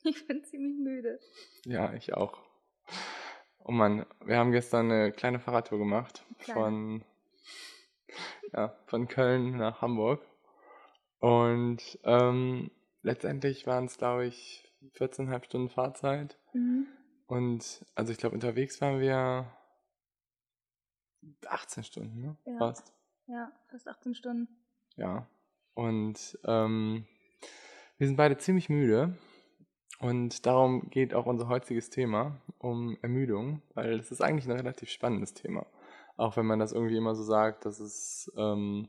Ich bin ziemlich müde. Ja, ich auch. Oh Mann, wir haben gestern eine kleine Fahrradtour gemacht Kleine. von, ja, von Köln nach Hamburg. Und ähm, letztendlich waren es, glaube ich, 14,5 Stunden Fahrzeit. Mhm. Und also ich glaube, unterwegs waren wir 18 Stunden, ne? Ja. Fast. Ja, fast 18 Stunden. Ja. Und ähm, wir sind beide ziemlich müde. Und darum geht auch unser heutiges Thema um Ermüdung, weil es ist eigentlich ein relativ spannendes Thema. Auch wenn man das irgendwie immer so sagt, dass es ähm,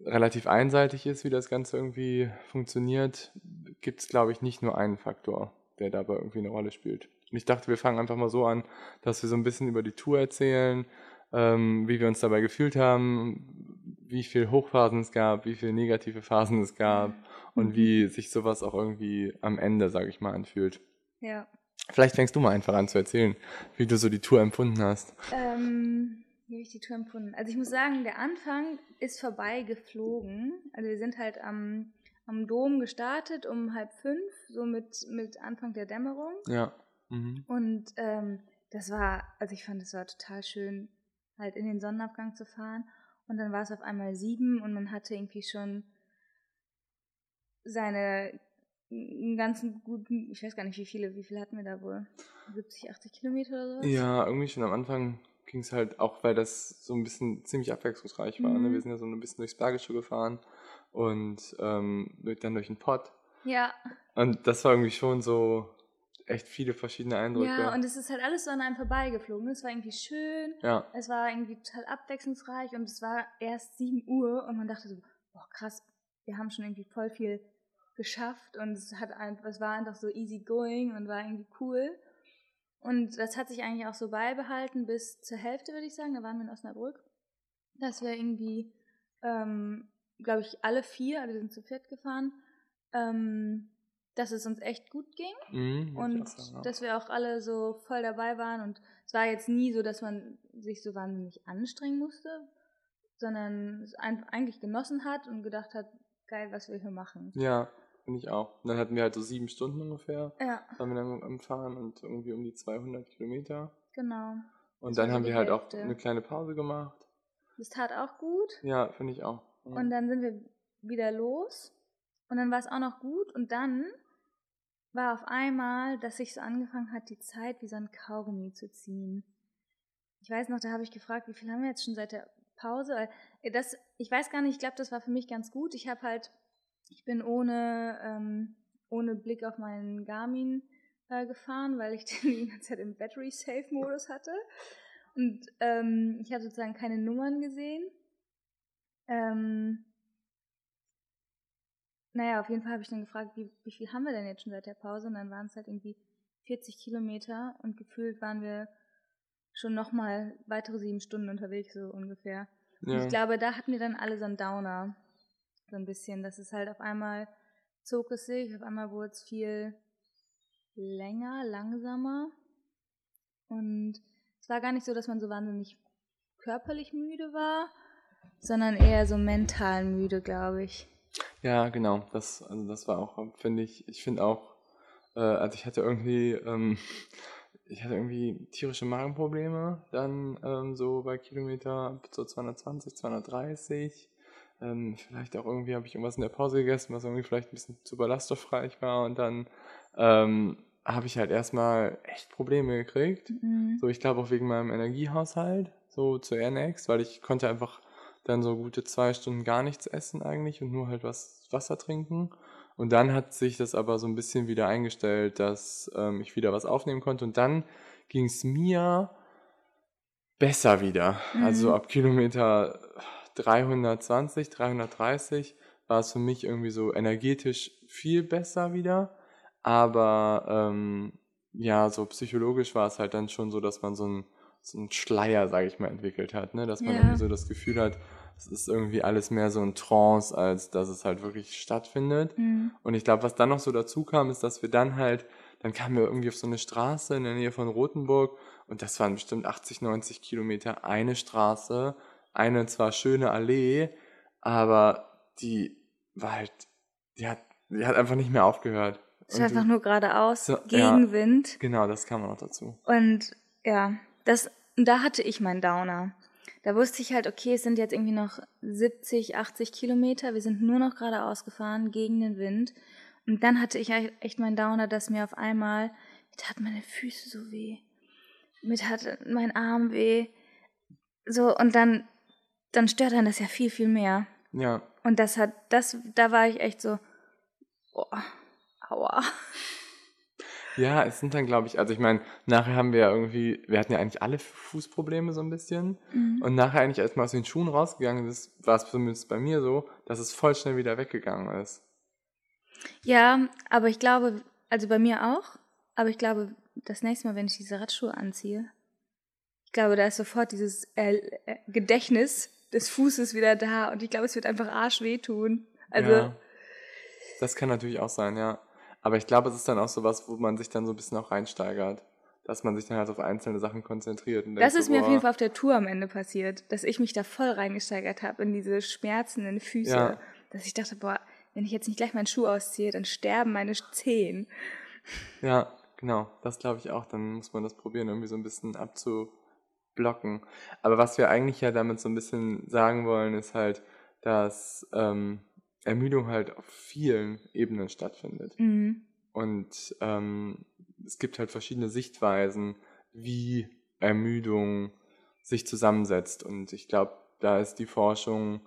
relativ einseitig ist, wie das Ganze irgendwie funktioniert, gibt es, glaube ich, nicht nur einen Faktor, der dabei irgendwie eine Rolle spielt. Und ich dachte, wir fangen einfach mal so an, dass wir so ein bisschen über die Tour erzählen, ähm, wie wir uns dabei gefühlt haben, wie viel Hochphasen es gab, wie viele negative Phasen es gab und wie sich sowas auch irgendwie am Ende, sage ich mal, anfühlt. Ja. Vielleicht fängst du mal einfach an zu erzählen, wie du so die Tour empfunden hast. Ähm, wie habe ich die Tour empfunden? Also ich muss sagen, der Anfang ist vorbei geflogen. Also wir sind halt am, am Dom gestartet um halb fünf, so mit, mit Anfang der Dämmerung. Ja. Mhm. Und ähm, das war, also ich fand es war total schön, halt in den Sonnenaufgang zu fahren. Und dann war es auf einmal sieben und man hatte irgendwie schon seine ganzen guten, ich weiß gar nicht, wie viele, wie viele hatten wir da wohl? 70, 80 Kilometer oder so? Ja, irgendwie schon am Anfang ging es halt auch, weil das so ein bisschen ziemlich abwechslungsreich war. Ne? Mhm. Wir sind ja so ein bisschen durchs Bergische gefahren und ähm, dann durch den Pott. Ja, Und das war irgendwie schon so echt viele verschiedene Eindrücke. ja, und es ist halt alles so an einem vorbeigeflogen. Es war irgendwie schön, ja, es war irgendwie total abwechslungsreich und es war erst 7 Uhr und man dachte so, boah krass, wir haben schon irgendwie voll viel geschafft und es hat ein, es war einfach so easy going und war irgendwie cool. Und das hat sich eigentlich auch so beibehalten bis zur Hälfte, würde ich sagen. Da waren wir in Osnabrück. Dass wir irgendwie, ähm, glaube ich, alle vier, also wir sind zu viert gefahren, ähm, dass es uns echt gut ging mhm, und sagen, ja. dass wir auch alle so voll dabei waren und es war jetzt nie so, dass man sich so wahnsinnig anstrengen musste, sondern es eigentlich genossen hat und gedacht hat, geil, was wir hier machen. Ja, finde ich auch. Und dann hatten wir halt so sieben Stunden ungefähr, Ja, waren wir dann am Fahren und irgendwie um die 200 Kilometer. genau. Und Das dann haben wir halt auch eine kleine Pause gemacht. Das tat auch gut Ja, finde ich auch. Ja. und dann sind wir wieder los und dann war es auch noch gut und dann war auf einmal, dass sich so angefangen hat, die Zeit wie so ein Kaugummi zu ziehen. Ich weiß noch, da habe ich gefragt, wie viel haben wir jetzt schon seit der Pause? Äh, Das, ich weiß gar nicht, ich glaube, das war für mich ganz gut. Ich habe halt, ich bin ohne, ähm, ohne Blick auf meinen Garmin äh, gefahren, weil ich den die ganze Zeit im Battery Safe Modus hatte. Und ähm, ich habe sozusagen keine Nummern gesehen. Ähm, naja, auf jeden Fall habe ich dann gefragt, wie, wie viel haben wir denn jetzt schon seit der Pause? Und dann waren es halt irgendwie 40 Kilometer und gefühlt waren wir schon nochmal weitere sieben Stunden unterwegs, so ungefähr. Und ja. ich glaube, da hatten wir dann alle so einen Downer. So ein bisschen. Das ist halt auf einmal zog es sich, auf einmal wurde es viel länger, langsamer. Und es war gar nicht so, dass man so wahnsinnig körperlich müde war, sondern eher so mental müde, glaube ich. Ja, genau. Das, also das war auch, finde ich, ich finde auch, äh, also ich hatte irgendwie, ähm, ich hatte irgendwie tierische Magenprobleme, dann ähm, so bei Kilometer so 220, 230. Ähm, vielleicht auch irgendwie habe ich irgendwas in der Pause gegessen, was irgendwie vielleicht ein bisschen zu ballaststoffreich war und dann ähm, habe ich halt erstmal echt Probleme gekriegt. Mhm. So, ich glaube auch wegen meinem Energiehaushalt, so zu Airnext, weil ich konnte einfach dann so gute zwei Stunden gar nichts essen eigentlich und nur halt was Wasser trinken. Und dann hat sich das aber so ein bisschen wieder eingestellt, dass ähm, ich wieder was aufnehmen konnte. Und dann ging es mir besser wieder. Mhm. Also ab Kilometer 320, 330 war es für mich irgendwie so energetisch viel besser wieder. Aber ähm, ja, so psychologisch war es halt dann schon so, dass man so ein so einen Schleier, sage ich mal, entwickelt hat, ne? Dass man Ja. irgendwie so das Gefühl hat, es ist irgendwie alles mehr so ein Trance, als dass es halt wirklich stattfindet. Mhm. Und ich glaube, was dann noch so dazu kam, ist, dass wir dann halt, dann kamen wir irgendwie auf so eine Straße in der Nähe von Rothenburg und das waren bestimmt 80, 90 Kilometer eine Straße, eine zwar schöne Allee, aber die war halt, die hat, die hat einfach nicht mehr aufgehört. Es war einfach nur geradeaus, So, Gegenwind. Genau, das kam auch noch dazu. Und ja, das, da hatte ich meinen Downer. Da wusste ich halt, okay, es sind jetzt irgendwie noch 70, 80 Kilometer. Wir sind nur noch geradeaus gefahren gegen den Wind. Und dann hatte ich echt meinen Downer, dass mir auf einmal, mir taten meine Füße so weh. Mir tat mein Arm weh. So, und dann, dann stört dann das ja viel, viel mehr. Ja, Und das hat, das, da war ich echt so, boah, aua. Ja, es sind dann, glaube ich, also ich meine, nachher haben wir ja irgendwie, wir hatten ja eigentlich alle Fußprobleme so ein bisschen. Mhm. Und nachher eigentlich, als man aus den Schuhen rausgegangen ist, war es zumindest bei mir so, dass es voll schnell wieder weggegangen ist. Ja, aber ich glaube, also bei mir auch, aber ich glaube, das nächste Mal, wenn ich diese Radschuhe anziehe, ich glaube, da ist sofort dieses äh, äh, Gedächtnis des Fußes wieder da und ich glaube, es wird einfach arsch wehtun. Also, ja, das kann natürlich auch sein, ja. Aber ich glaube, es ist dann auch so was, wo man sich dann so ein bisschen auch reinsteigert. Dass man sich dann halt auf einzelne Sachen konzentriert. Das ist so, mir auf boah, jeden Fall auf der Tour am Ende passiert, dass ich mich da voll reingesteigert habe in diese schmerzenden Füße. Ja. Dass ich dachte, boah, wenn ich jetzt nicht gleich meinen Schuh ausziehe, dann sterben meine Zehen. Ja, genau. Das glaube ich auch. Dann muss man das probieren, irgendwie so ein bisschen abzublocken. Aber was wir eigentlich ja damit so ein bisschen sagen wollen, ist halt, dass ähm, Ermüdung halt auf vielen Ebenen stattfindet. Mhm. Und ähm, es gibt halt verschiedene Sichtweisen, wie Ermüdung sich zusammensetzt. Und ich glaube, da ist die Forschung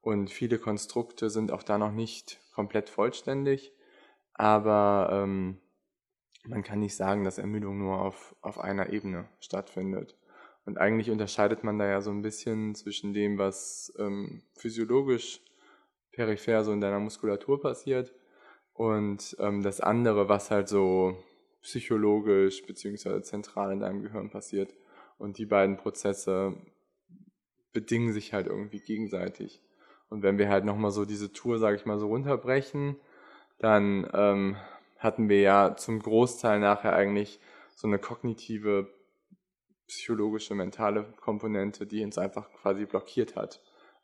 und viele Konstrukte sind auch da noch nicht komplett vollständig. Aber ähm, man kann nicht sagen, dass Ermüdung nur auf, auf einer Ebene stattfindet. Und eigentlich unterscheidet man da ja so ein bisschen zwischen dem, was ähm, physiologisch peripher so in deiner Muskulatur passiert und ähm, das andere, was halt so psychologisch beziehungsweise zentral in deinem Gehirn passiert. Und die beiden Prozesse bedingen sich halt irgendwie gegenseitig. Und wenn wir halt nochmal so diese Tour, sage ich mal, so runterbrechen, dann ähm, hatten wir ja zum Großteil nachher eigentlich so eine kognitive, psychologische, mentale Komponente, die uns einfach quasi blockiert hat.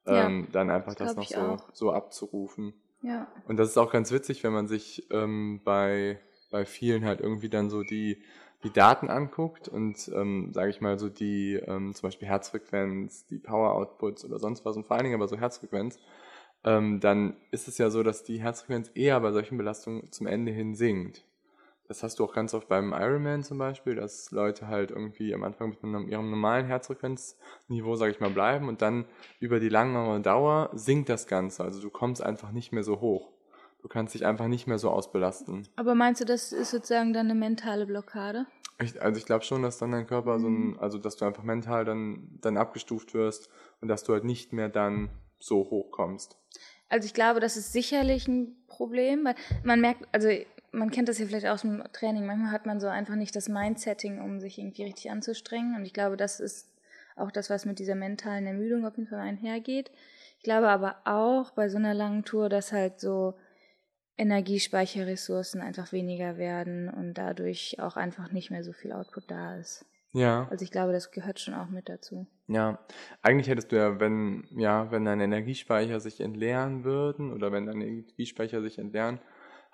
Ja, ähm, dann einfach das das noch so, auch. so abzurufen. Ja. Und das ist auch ganz witzig, wenn man sich ähm, bei, bei vielen halt irgendwie dann so die, die Daten anguckt und, ähm, sage ich mal, so die ähm, zum Beispiel Herzfrequenz, die Power-Outputs oder sonst was und vor allen Dingen aber so Herzfrequenz, ähm, dann ist es ja so, dass die Herzfrequenz eher bei solchen Belastungen zum Ende hin sinkt. Das hast du auch ganz oft beim Ironman zum Beispiel, dass Leute halt irgendwie am Anfang mit einem, ihrem normalen Herzfrequenzniveau, sage ich mal, bleiben und dann über die langere Dauer sinkt das Ganze. Also du kommst einfach nicht mehr so hoch. Du kannst dich einfach nicht mehr so ausbelasten. Aber meinst du, das ist sozusagen dann eine mentale Blockade? Ich, also ich glaube schon, dass dann dein Körper so ein, also dass du einfach mental dann, dann abgestuft wirst und dass du halt nicht mehr dann so hoch kommst. Also ich glaube, das ist sicherlich ein Problem, weil man merkt, also man kennt das ja vielleicht aus dem Training, manchmal hat man so einfach nicht das Mindsetting, um sich irgendwie richtig anzustrengen. Und ich glaube, das ist auch das, was mit dieser mentalen Ermüdung auf jeden Fall einhergeht. Ich glaube aber auch bei so einer langen Tour, dass halt so Energiespeicherressourcen einfach weniger werden und dadurch auch einfach nicht mehr so viel Output da ist. Ja. Also ich glaube, das gehört schon auch mit dazu. Ja, eigentlich hättest du ja, wenn, ja, wenn deine Energiespeicher sich entleeren würden oder wenn deine Energiespeicher sich entleeren,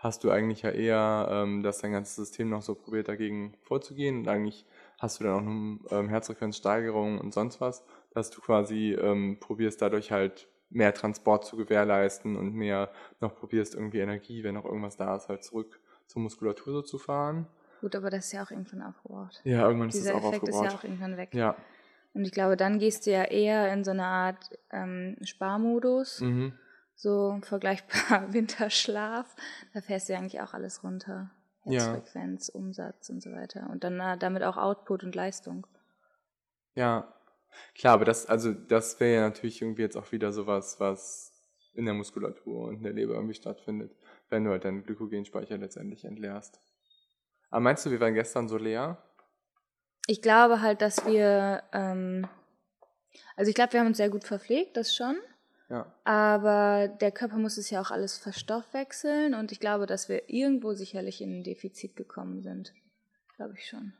hast du eigentlich ja eher, ähm, dass dein ganzes System noch so probiert, dagegen vorzugehen. Und eigentlich hast du dann auch eine ähm, Herzfrequenzsteigerung und sonst was, dass du quasi ähm, probierst, dadurch halt mehr Transport zu gewährleisten und mehr noch probierst, irgendwie Energie, wenn noch irgendwas da ist, halt zurück zur Muskulatur so zu fahren. Gut, aber das ist ja auch irgendwann aufgebraucht. Ja, irgendwann ist Dieser es auch Effekt ist aufgebaut. ja auch irgendwann weg. ja. Und ich glaube, dann gehst du ja eher in so eine Art ähm, Sparmodus, Mhm. So vergleichbar Winterschlaf. Da fährst du ja eigentlich auch alles runter. Ja. Herzfrequenz, Umsatz und so weiter. Und dann äh, damit auch Output und Leistung. Ja, klar, aber das, also das wäre ja natürlich irgendwie jetzt auch wieder sowas, was in der Muskulatur und in der Leber irgendwie stattfindet, wenn du halt deinen Glykogenspeicher letztendlich entleerst. Aber meinst du, wir waren gestern so leer? Ich glaube halt, dass wir, ähm, also ich glaube, wir haben uns sehr gut verpflegt, das schon. Ja. Aber der Körper muss es ja auch alles verstoffwechseln und ich glaube, dass wir irgendwo sicherlich in ein Defizit gekommen sind. Glaube ich schon.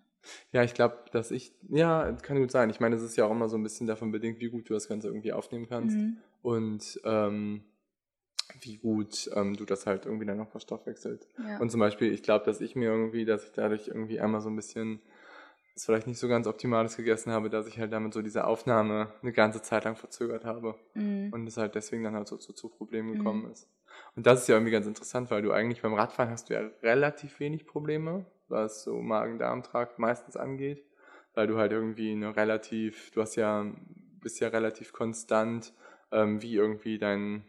Ja, ich glaube, dass ich, ja, kann gut sein. Ich meine, es ist ja auch immer so ein bisschen davon bedingt, wie gut du das Ganze irgendwie aufnehmen kannst Mhm. und ähm, wie gut ähm, du das halt irgendwie dann noch verstoffwechselt. Ja. Und zum Beispiel, ich glaube, dass ich mir irgendwie, dass ich dadurch irgendwie einmal so ein bisschen das vielleicht nicht so ganz Optimales gegessen habe, dass ich halt damit so diese Aufnahme eine ganze Zeit lang verzögert habe Mhm. und es halt deswegen dann halt so zu, zu Problemen Mhm. gekommen ist. Und das ist ja irgendwie ganz interessant, weil du eigentlich beim Radfahren hast du ja relativ wenig Probleme, was so Magen-Darm-Trakt meistens angeht, weil du halt irgendwie eine relativ, du hast ja, bist ja relativ konstant, ähm, wie irgendwie dein,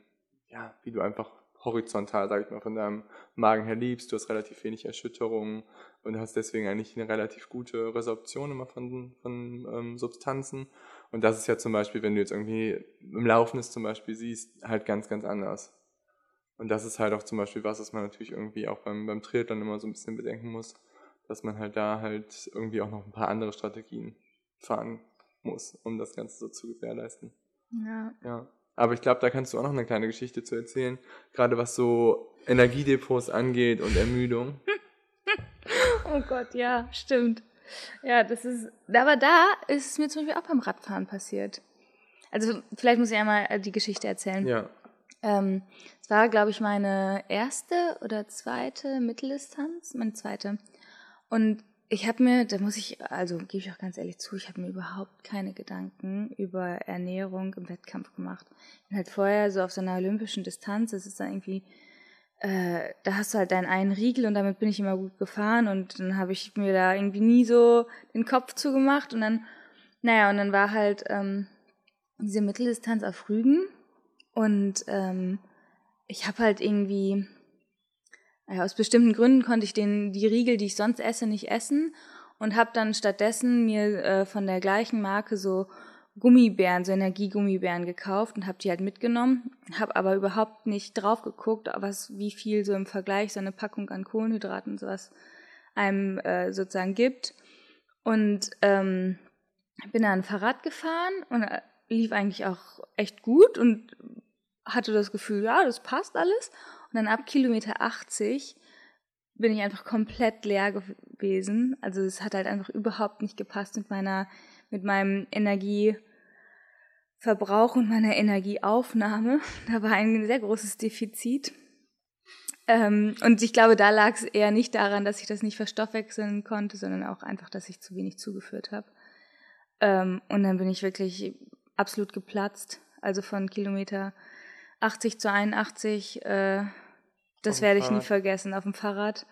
ja, wie du einfach horizontal, sag ich mal, von deinem Magen her liebst. Du hast relativ wenig Erschütterungen und hast deswegen eigentlich eine relativ gute Resorption immer von, von ähm, Substanzen. Und das ist ja zum Beispiel, wenn du jetzt irgendwie im Laufen ist zum Beispiel siehst, halt ganz, ganz anders. Und das ist halt auch zum Beispiel was, was man natürlich irgendwie auch beim, beim Triathlon immer so ein bisschen bedenken muss, dass man halt da halt irgendwie auch noch ein paar andere Strategien fahren muss, um das Ganze so zu gewährleisten. ja. Ja. Aber ich glaube, da kannst du auch noch eine kleine Geschichte zu erzählen, gerade was so Energiedepots angeht und Ermüdung. Oh Gott, ja, stimmt. Ja, das ist, aber da ist es mir zum Beispiel auch beim Radfahren passiert. Also vielleicht muss ich einmal die Geschichte erzählen. Ja. Ähm, es war, glaube ich, meine erste oder zweite Mitteldistanz, meine zweite. Und ich habe mir, da muss ich, also gebe ich auch ganz ehrlich zu, ich habe mir überhaupt keine Gedanken über Ernährung im Wettkampf gemacht. Ich bin halt vorher so auf so einer olympischen Distanz, das ist dann irgendwie, äh, da hast du halt deinen einen Riegel und damit bin ich immer gut gefahren und dann habe ich mir da irgendwie nie so den Kopf zugemacht und dann, naja, und dann war halt ähm, diese Mitteldistanz auf Rügen und ähm, ich habe halt irgendwie, naja, aus bestimmten Gründen konnte ich den, die Riegel, die ich sonst esse, nicht essen und habe dann stattdessen mir äh, von der gleichen Marke so Gummibären, so Energiegummibären gekauft und habe die halt mitgenommen, habe aber überhaupt nicht drauf geguckt, was wie viel so im Vergleich so eine Packung an Kohlenhydraten und sowas einem äh, sozusagen gibt und ähm, bin dann Fahrrad gefahren und äh, lief eigentlich auch echt gut und hatte das Gefühl, ja, das passt alles. Und dann ab Kilometer 80 bin ich einfach komplett leer gewesen. Also es hat halt einfach überhaupt nicht gepasst mit meiner, mit meinem Energieverbrauch und meiner Energieaufnahme. Da war ein sehr großes Defizit. Ähm, und ich glaube, da lag es eher nicht daran, dass ich das nicht verstoffwechseln konnte, sondern auch einfach, dass ich zu wenig zugeführt habe. Ähm, und dann bin ich wirklich absolut geplatzt. Also von Kilometer 80 zu 81, äh, das werde ich nie vergessen, auf dem Fahrrad.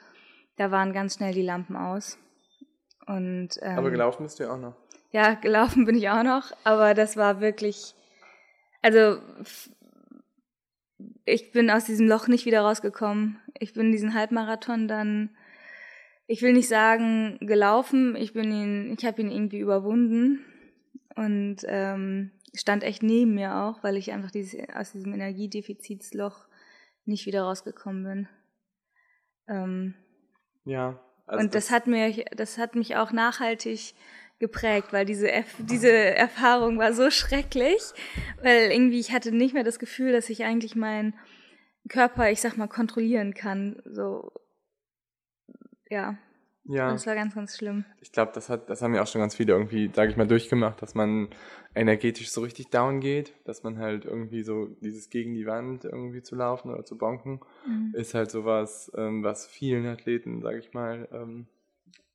Da waren ganz schnell die Lampen aus. Und, ähm, Aber gelaufen bist du ja auch noch. Ja, gelaufen bin ich auch noch, aber das war wirklich, also ich bin aus diesem Loch nicht wieder rausgekommen. Ich bin diesen Halbmarathon dann, ich will nicht sagen gelaufen, ich bin ihn, ich habe ihn irgendwie überwunden und ähm, stand echt neben mir auch, weil ich einfach dieses, aus diesem Energiedefizitsloch nicht wieder rausgekommen bin. Ähm, ja. Also und das, das, hat mir, das hat mich auch nachhaltig geprägt, weil diese, diese Erfahrung war so schrecklich, weil irgendwie ich hatte nicht mehr das Gefühl, dass ich eigentlich meinen Körper, ich sag mal, kontrollieren kann. So, ja. Ja. Und das war ganz, ganz schlimm. Ich glaube, das hat, das haben ja auch schon ganz viele irgendwie, sage ich mal, durchgemacht, dass man energetisch so richtig down geht, dass man halt irgendwie so dieses gegen die Wand irgendwie zu laufen oder zu bonken, mhm. ist halt sowas, ähm, was vielen Athleten, sage ich mal, ähm,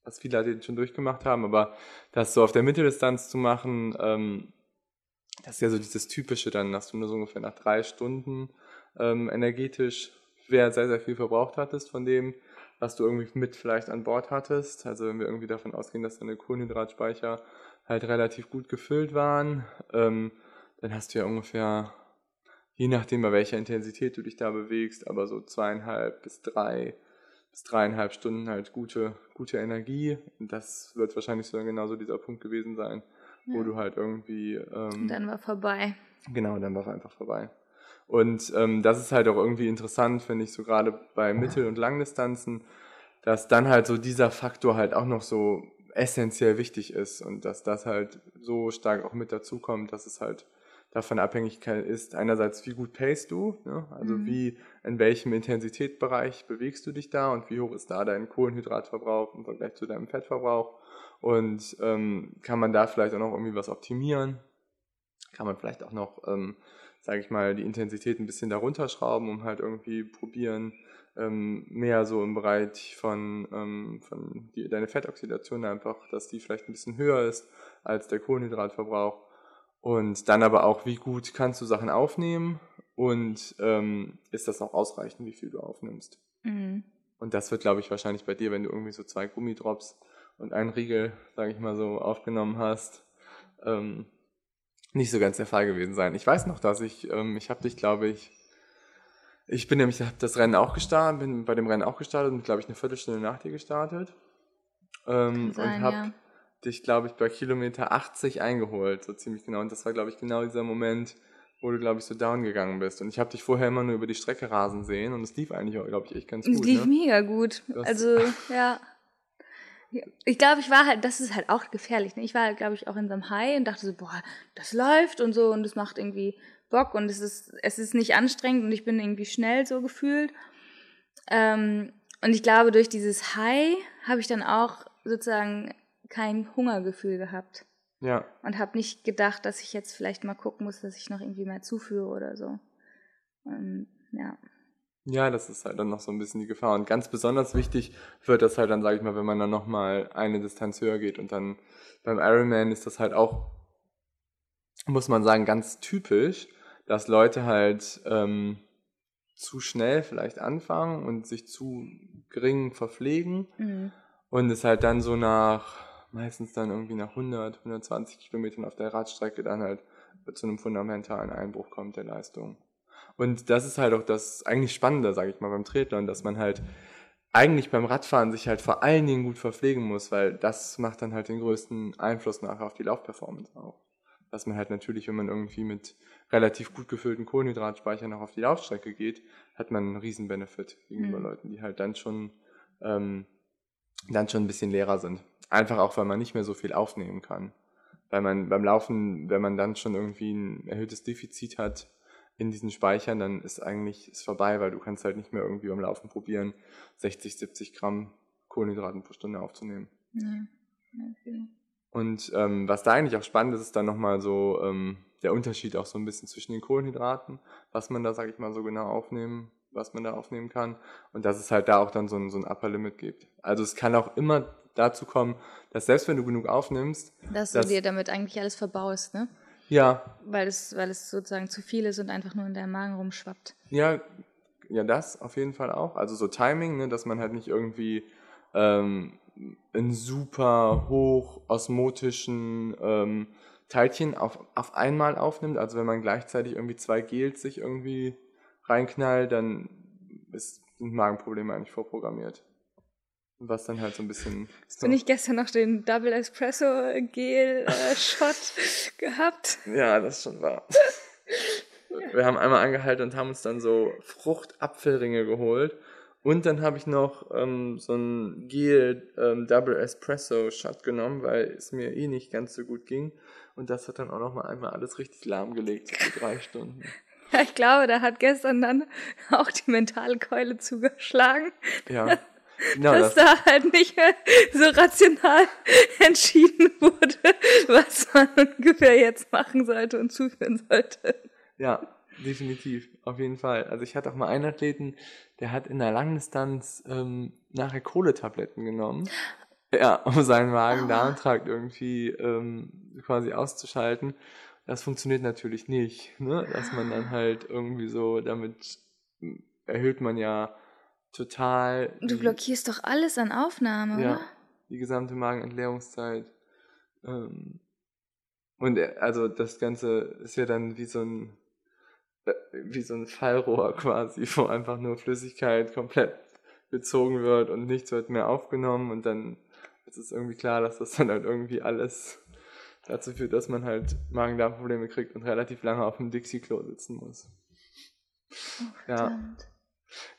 was viele Athleten schon durchgemacht haben, aber das so auf der Mitteldistanz zu machen, ähm, das ist ja so dieses Typische dann, dass du nur so ungefähr nach drei Stunden ähm, energetisch sehr, sehr viel verbraucht hattest von dem, was du irgendwie mit vielleicht an Bord hattest. Also wenn wir irgendwie davon ausgehen, dass deine Kohlenhydratspeicher halt relativ gut gefüllt waren, ähm, dann hast du ja ungefähr, je nachdem bei welcher Intensität du dich da bewegst, aber so zweieinhalb bis drei bis dreieinhalb Stunden halt gute, gute Energie. Und das wird wahrscheinlich so genauso dieser Punkt gewesen sein, ja. wo du halt irgendwie. Ähm, Und dann war vorbei. Genau, dann war es einfach vorbei. Und ähm, das ist halt auch irgendwie interessant, finde ich, so gerade bei Mittel- und Langdistanzen, dass dann halt so dieser Faktor halt auch noch so essentiell wichtig ist und dass das halt so stark auch mit dazukommt, dass es halt davon abhängig ist, einerseits, wie gut payst du, ne? also mhm. wie, in welchem Intensitätsbereich bewegst du dich da und wie hoch ist da dein Kohlenhydratverbrauch im Vergleich zu deinem Fettverbrauch und ähm, kann man da vielleicht auch noch irgendwie was optimieren, kann man vielleicht auch noch, ähm, sage ich mal, die Intensität ein bisschen darunter schrauben, um halt irgendwie probieren, ähm, mehr so im Bereich von, ähm, von die, deine Fettoxidation einfach, dass die vielleicht ein bisschen höher ist als der Kohlenhydratverbrauch und dann aber auch, wie gut kannst du Sachen aufnehmen und ähm, ist das noch ausreichend, wie viel du aufnimmst. Mhm. Und das wird, glaube ich, wahrscheinlich bei dir, wenn du irgendwie so zwei Gummidrops und einen Riegel, sage ich mal so, aufgenommen hast, ähm, nicht so ganz der Fall gewesen sein. Ich weiß noch, dass ich, ähm, ich habe dich, glaube ich, ich bin nämlich, habe das Rennen auch gestartet, bin bei dem Rennen auch gestartet und glaube ich eine Viertelstunde nach dir gestartet ähm, sein, und habe ja dich, glaube ich, bei Kilometer 80 eingeholt, so ziemlich genau. Und das war, glaube ich, genau dieser Moment, wo du, glaube ich, so down gegangen bist. Und ich habe dich vorher immer nur über die Strecke rasen sehen und es lief eigentlich, glaube ich, echt ganz gut. Es lief ne? mega gut. Das also, ja. Ich glaube, ich war halt, das ist halt auch gefährlich. Ne? Ich war halt, glaube ich, auch in so einem High und dachte so, boah, das läuft und so und es macht irgendwie Bock und es ist, es ist nicht anstrengend und ich bin irgendwie schnell so gefühlt. Ähm, und ich glaube, durch dieses High habe ich dann auch sozusagen kein Hungergefühl gehabt. Ja. Und habe nicht gedacht, dass ich jetzt vielleicht mal gucken muss, dass ich noch irgendwie mehr zuführe oder so. Und, ja. Ja, das ist halt dann noch so ein bisschen die Gefahr. Und ganz besonders wichtig wird das halt dann, sage ich mal, wenn man dann nochmal eine Distanz höher geht. Und dann beim Ironman ist das halt auch, muss man sagen, ganz typisch, dass Leute halt ähm, zu schnell vielleicht anfangen und sich zu gering verpflegen. Mhm. Und es halt dann so nach meistens dann irgendwie nach 100, 120 Kilometern auf der Radstrecke dann halt zu einem fundamentalen Einbruch kommt der Leistung. Und das ist halt auch das eigentlich Spannende, sage ich mal, beim Triathlon, dass man halt eigentlich beim Radfahren sich halt vor allen Dingen gut verpflegen muss, weil das macht dann halt den größten Einfluss nachher auf die Laufperformance auch. Dass man halt natürlich, wenn man irgendwie mit relativ gut gefüllten Kohlenhydratspeichern noch auf die Laufstrecke geht, hat man einen riesen Benefit gegenüber mhm. Leuten, die halt dann schon ähm, dann schon ein bisschen leerer sind. Einfach auch, weil man nicht mehr so viel aufnehmen kann. Weil man beim Laufen, wenn man dann schon irgendwie ein erhöhtes Defizit hat in diesen Speichern, dann ist eigentlich ist vorbei, weil du kannst halt nicht mehr irgendwie beim Laufen probieren, 60, 70 Gramm Kohlenhydraten pro Stunde aufzunehmen. Nee. Okay. Und ähm, was da eigentlich auch spannend ist, ist dann nochmal so ähm, der Unterschied auch so ein bisschen zwischen den Kohlenhydraten, was man da, sag ich mal, so genau aufnehmen was man da aufnehmen kann. Und dass es halt da auch dann so ein, so ein Upper Limit gibt. Also es kann auch immer dazu kommen, dass selbst wenn du genug aufnimmst. Dass, dass du dir damit eigentlich alles verbaust, ne? Ja. Weil es, weil es sozusagen zu viel ist und einfach nur in deinem Magen rumschwappt. Ja, ja, das auf jeden Fall auch. Also so Timing, ne, dass man halt nicht irgendwie ähm, in super hoch osmotischen ähm, Teilchen auf, auf einmal aufnimmt. Also wenn man gleichzeitig irgendwie zwei Gels sich irgendwie reinknall, dann ist, sind Magenprobleme eigentlich vorprogrammiert. Was dann halt so ein bisschen. Hast du nicht gestern noch den Double Espresso Gel äh, Shot gehabt? Ja, das ist schon wahr. Wir haben einmal angehalten und haben uns dann so Fruchtapfelringe geholt. Und dann habe ich noch ähm, so ein Gel ähm, Double Espresso Shot genommen, weil es mir eh nicht ganz so gut ging. Und das hat dann auch noch mal einmal alles richtig lahmgelegt für drei Stunden. Ja, ich glaube, da hat gestern dann auch die mentale Keule zugeschlagen. Ja. Genau, dass das da halt nicht so rational entschieden wurde, was man ungefähr jetzt machen sollte und zuführen sollte. Ja, definitiv, auf jeden Fall. Also ich hatte auch mal einen Athleten, der hat in der Langdistanz ähm, nachher Kohletabletten genommen, ja, um seinen Magen-Darm-Trakt irgendwie ähm, quasi auszuschalten. Das funktioniert natürlich nicht, ne? dass man dann halt irgendwie so, damit erhöht man ja total. Du blockierst doch alles an Aufnahme, ja, oder? Die gesamte Magenentleerungszeit. Ähm, und äh, also das Ganze ist ja dann wie so ein äh, wie so ein Fallrohr quasi, wo einfach nur Flüssigkeit komplett gezogen wird und nichts wird mehr aufgenommen und dann ist es irgendwie klar, dass das dann halt irgendwie alles dazu führt, dass man halt Magen-Darm-Probleme kriegt und relativ lange auf dem Dixie-Klo sitzen muss. Oh, ja.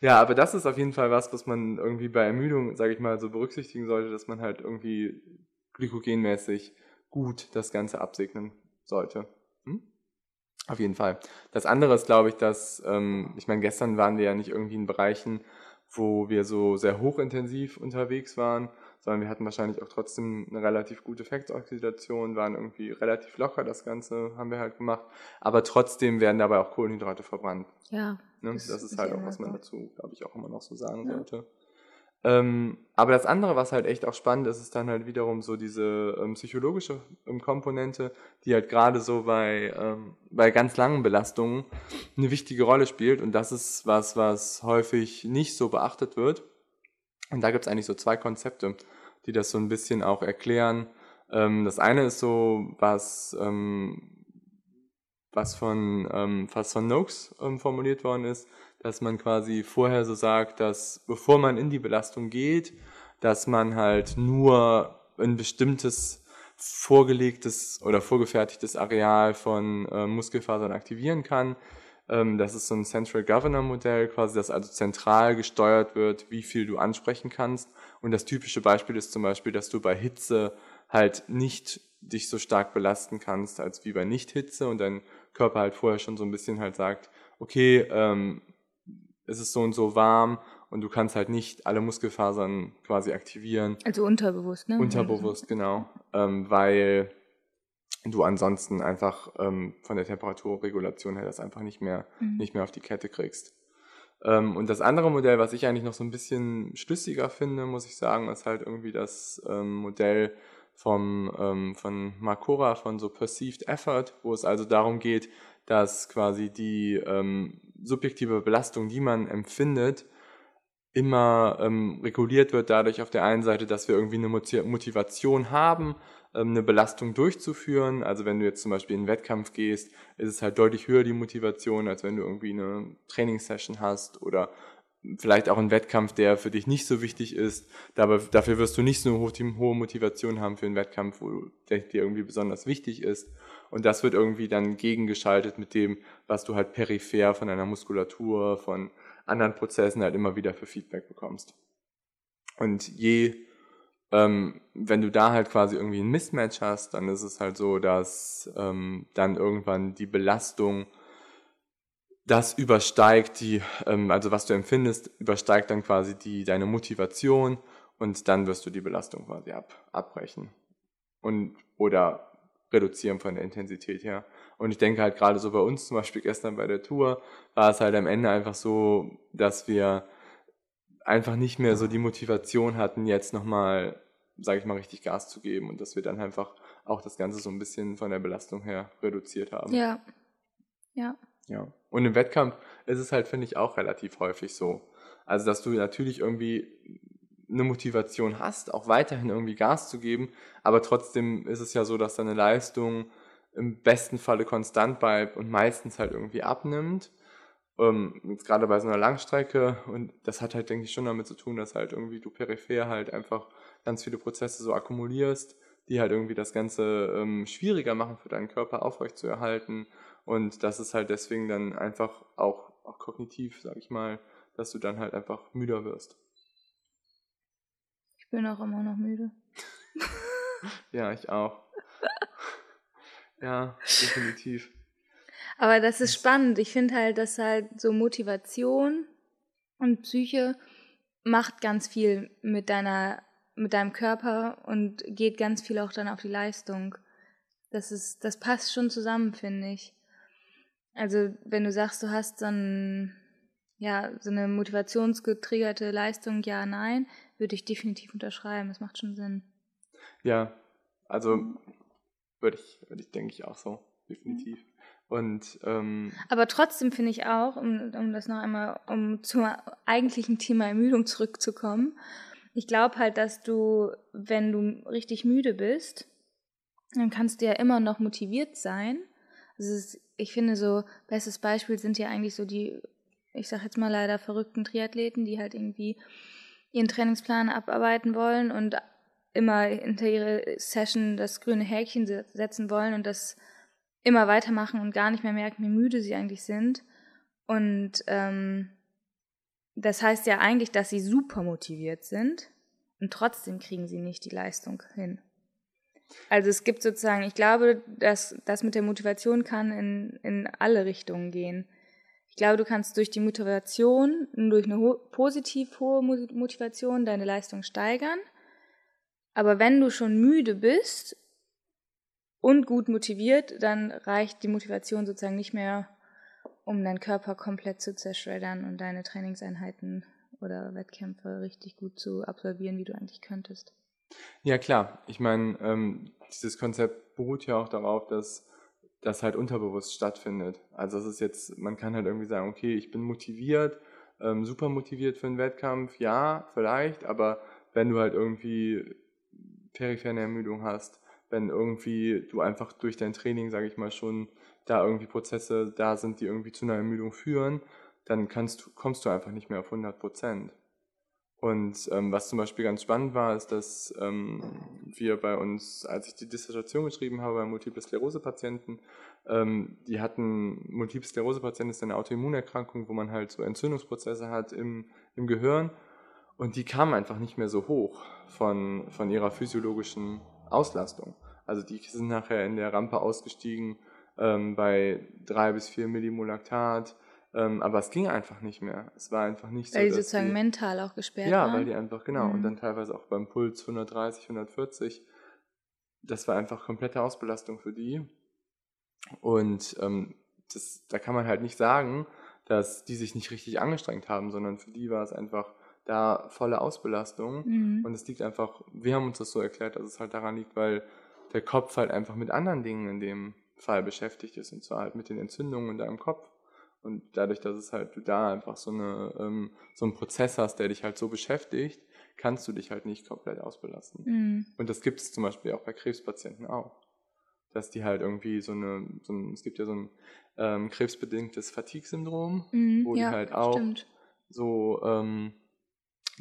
Ja, aber das ist auf jeden Fall was, was man irgendwie bei Ermüdung, sage ich mal, so berücksichtigen sollte, dass man halt irgendwie glykogenmäßig gut das Ganze absegnen sollte. Hm? Auf jeden Fall. Das andere ist, glaube ich, dass, ähm, ich meine, gestern waren wir ja nicht irgendwie in Bereichen, wo wir so sehr hochintensiv unterwegs waren, sondern wir hatten wahrscheinlich auch trotzdem eine relativ gute Effektsoxidation, waren irgendwie relativ locker, das Ganze haben wir halt gemacht. Aber trotzdem werden dabei auch Kohlenhydrate verbrannt. Ja. Ne? Das, das, ist halt auch, was man dazu, glaube ich, auch immer noch so sagen ja. sollte. Ähm, aber das andere, was halt echt auch spannend ist, ist dann halt wiederum so diese ähm, psychologische ähm, Komponente, die halt gerade so bei, ähm, bei ganz langen Belastungen eine wichtige Rolle spielt. Und das ist was, was häufig nicht so beachtet wird. Und da gibt es eigentlich so zwei Konzepte, die das so ein bisschen auch erklären. Ähm, das eine ist so, was, ähm, was von, ähm, was von Noakes ähm, formuliert worden ist, dass man quasi vorher so sagt, dass bevor man in die Belastung geht, dass man halt nur ein bestimmtes vorgelegtes oder vorgefertigtes Areal von äh, Muskelfasern aktivieren kann. Ähm, das ist so ein Central Governor Modell, quasi, das also zentral gesteuert wird, wie viel du ansprechen kannst. Und das typische Beispiel ist zum Beispiel, dass du bei Hitze halt nicht dich so stark belasten kannst als wie bei Nicht-Hitze und dein Körper halt vorher schon so ein bisschen halt sagt, okay, ähm, es ist so und so warm und du kannst halt nicht alle Muskelfasern quasi aktivieren. Also unterbewusst, ne? Unterbewusst, genau. Ähm, weil du ansonsten einfach ähm, von der Temperaturregulation her das einfach nicht mehr, mhm. nicht mehr auf die Kette kriegst. Ähm, und das andere Modell, was ich eigentlich noch so ein bisschen schlüssiger finde, muss ich sagen, ist halt irgendwie das ähm, Modell vom, ähm, von Makora, von so Perceived Effort, wo es also darum geht, dass quasi die ähm, subjektive Belastung, die man empfindet, immer ähm, reguliert wird dadurch auf der einen Seite, dass wir irgendwie eine Motivation haben, eine Belastung durchzuführen. Also wenn du jetzt zum Beispiel in einen Wettkampf gehst, ist es halt deutlich höher die Motivation, als wenn du irgendwie eine Trainingssession hast oder vielleicht auch ein Wettkampf, der für dich nicht so wichtig ist. dafür wirst du nicht so eine hohe Motivation haben für einen Wettkampf, wo der dir irgendwie besonders wichtig ist. Und das wird irgendwie dann gegengeschaltet mit dem, was du halt peripher von deiner Muskulatur, von anderen Prozessen halt immer wieder für Feedback bekommst. Und je, ähm, wenn du da halt quasi irgendwie ein Mismatch hast, dann ist es halt so, dass ähm, dann irgendwann die Belastung das übersteigt die, ähm, also was du empfindest, übersteigt dann quasi die, deine Motivation und dann wirst du die Belastung quasi ab, abbrechen. Und, oder reduzieren von der Intensität her. Und ich denke halt gerade so bei uns zum Beispiel gestern bei der Tour war es halt am Ende einfach so, dass wir einfach nicht mehr so die Motivation hatten, jetzt nochmal, sage ich mal, richtig Gas zu geben und dass wir dann einfach auch das Ganze so ein bisschen von der Belastung her reduziert haben. Ja. Ja. Ja. Und im Wettkampf ist es halt, finde ich, auch relativ häufig so. Also, dass du natürlich irgendwie eine Motivation hast, auch weiterhin irgendwie Gas zu geben, aber trotzdem ist es ja so, dass deine Leistung im besten Falle konstant bleibt und meistens halt irgendwie abnimmt. Ähm, jetzt gerade bei so einer Langstrecke und das hat halt, denke ich, schon damit zu tun, dass halt irgendwie du peripher halt einfach ganz viele Prozesse so akkumulierst, die halt irgendwie das Ganze ähm, schwieriger machen für deinen Körper aufrechtzuerhalten und das ist halt deswegen dann einfach auch, auch kognitiv, sag ich mal, dass du dann halt einfach müder wirst. Ich bin auch immer noch müde. ja, ich auch. ja, definitiv. Aber das ist spannend. Ich finde halt, dass halt so Motivation und Psyche macht ganz viel mit deiner, mit deinem Körper und geht ganz viel auch dann auf die Leistung. Das ist, das passt schon zusammen, finde ich. Also, wenn du sagst, du hast so ein, ja, so eine motivationsgetriggerte Leistung, ja, nein, würde ich definitiv unterschreiben. Das macht schon Sinn. Ja, also würde ich, würde ich, denke ich, auch so, definitiv. Und, ähm, Aber trotzdem finde ich auch, um, um das noch einmal, um zum eigentlichen Thema Ermüdung zurückzukommen, ich glaube halt, dass du, wenn du richtig müde bist, dann kannst du ja immer noch motiviert sein. Also ist, ich finde so, bestes Beispiel sind ja eigentlich so die, ich sag jetzt mal leider verrückten Triathleten, die halt irgendwie ihren Trainingsplan abarbeiten wollen und immer hinter ihre Session das grüne Häkchen setzen wollen und das immer weitermachen und gar nicht mehr merken, wie müde sie eigentlich sind. Und ähm, das heißt ja eigentlich, dass sie super motiviert sind und trotzdem kriegen sie nicht die Leistung hin. Also es gibt sozusagen, ich glaube, dass das mit der Motivation kann in, in alle Richtungen gehen. Ich glaube, du kannst durch die Motivation, durch eine ho positiv hohe Motivation deine Leistung steigern. Aber wenn du schon müde bist und gut motiviert, dann reicht die Motivation sozusagen nicht mehr, um deinen Körper komplett zu zerschreddern und deine Trainingseinheiten oder Wettkämpfe richtig gut zu absolvieren, wie du eigentlich könntest. Ja, klar. Ich meine, ähm, dieses Konzept beruht ja auch darauf, dass das halt unterbewusst stattfindet. Also es ist jetzt, man kann halt irgendwie sagen, okay, ich bin motiviert, ähm, super motiviert für einen Wettkampf, ja, vielleicht, aber wenn du halt irgendwie peripherne Ermüdung hast, wenn irgendwie du einfach durch dein Training, sage ich mal, schon da irgendwie Prozesse da sind, die irgendwie zu einer Ermüdung führen, dann kannst, kommst du einfach nicht mehr auf 100 Prozent. Und ähm, was zum Beispiel ganz spannend war, ist, dass ähm, wir bei uns, als ich die Dissertation geschrieben habe bei Multiple Sklerose-Patienten, ähm, die hatten, Multiple Sklerose-Patienten ist eine Autoimmunerkrankung, wo man halt so Entzündungsprozesse hat im, im Gehirn und die kamen einfach nicht mehr so hoch von, von ihrer physiologischen Auslastung. Also die sind nachher in der Rampe ausgestiegen ähm, bei drei bis vier Millimolaktat, ähm, aber es ging einfach nicht mehr. Es war einfach nicht weil so. Weil die sozusagen die, mental auch gesperrt ja, waren. Ja, weil die einfach, genau. Mhm. Und dann teilweise auch beim Puls 130, 140. Das war einfach komplette Ausbelastung für die. Und ähm, das, da kann man halt nicht sagen, dass die sich nicht richtig angestrengt haben, sondern für die war es einfach da volle Ausbelastung. Mhm. Und es liegt einfach, wir haben uns das so erklärt, dass es halt daran liegt, weil der Kopf halt einfach mit anderen Dingen in dem Fall beschäftigt ist, und zwar halt mit den Entzündungen in deinem Kopf. Und dadurch, dass es halt du da einfach so, eine, ähm, so einen Prozess hast, der dich halt so beschäftigt, kannst du dich halt nicht komplett ausbelasten. Mhm. Und das gibt es zum Beispiel auch bei Krebspatienten auch. Dass die halt irgendwie so eine, so ein, es gibt ja so ein ähm, krebsbedingtes Fatigue-Syndrom, mhm, wo ja, die halt auch stimmt. so ähm,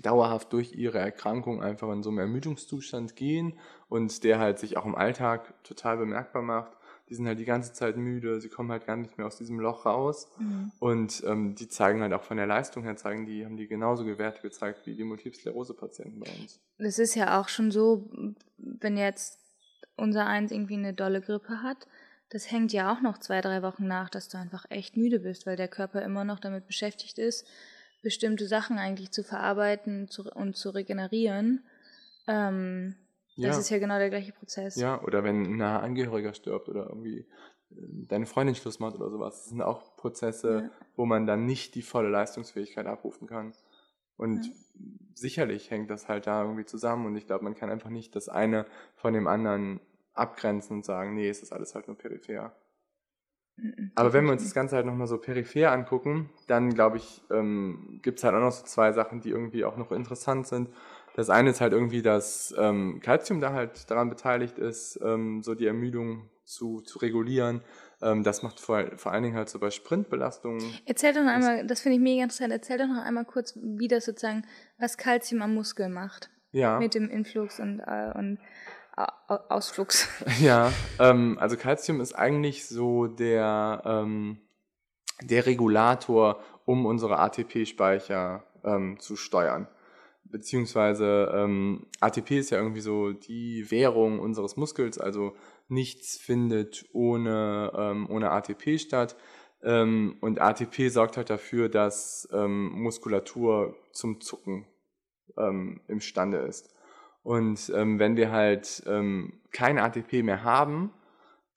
dauerhaft durch ihre Erkrankung einfach in so einen Ermüdungszustand gehen und der halt sich auch im Alltag total bemerkbar macht die sind halt die ganze Zeit müde, sie kommen halt gar nicht mehr aus diesem Loch raus. Mhm. Und ähm, die zeigen halt auch von der Leistung her, zeigen die, haben die genauso Werte gezeigt wie die Multiple Sklerose-Patienten bei uns. Das ist ja auch schon so, wenn jetzt unser Eins irgendwie eine dolle Grippe hat, das hängt ja auch noch zwei, drei Wochen nach, dass du einfach echt müde bist, weil der Körper immer noch damit beschäftigt ist, bestimmte Sachen eigentlich zu verarbeiten und zu regenerieren. Ähm, das ja. ist ja genau der gleiche Prozess. Ja, oder wenn ein naher Angehöriger stirbt oder irgendwie äh, deine Freundin Schluss macht oder sowas. Das sind auch Prozesse, ja. wo man dann nicht die volle Leistungsfähigkeit abrufen kann. Und ja. sicherlich hängt das halt da irgendwie zusammen und ich glaube, man kann einfach nicht das eine von dem anderen abgrenzen und sagen, nee, es ist alles halt nur peripher. Mhm, Aber wenn wir uns das Ganze halt nochmal so peripher angucken, dann glaube ich, ähm, gibt es halt auch noch so zwei Sachen, die irgendwie auch noch interessant sind. Das eine ist halt irgendwie, dass ähm, Calcium da halt daran beteiligt ist, ähm, so die Ermüdung zu, zu regulieren. Ähm, das macht vor, vor allen Dingen halt so bei Sprintbelastungen. Erzähl doch noch einmal, das finde ich mega interessant, erzähl doch noch einmal kurz, wie das sozusagen, was Calcium am Muskel macht. Ja. Mit dem Influx und, äh, und Ausflux. Ja, ähm, also Calcium ist eigentlich so der, ähm, der Regulator, um unsere ATP-Speicher ähm, zu steuern beziehungsweise ähm, ATP ist ja irgendwie so die Währung unseres Muskels, also nichts findet ohne, ähm, ohne ATP statt. Ähm, und ATP sorgt halt dafür, dass ähm, Muskulatur zum Zucken ähm, imstande ist. Und ähm, wenn wir halt ähm, kein ATP mehr haben,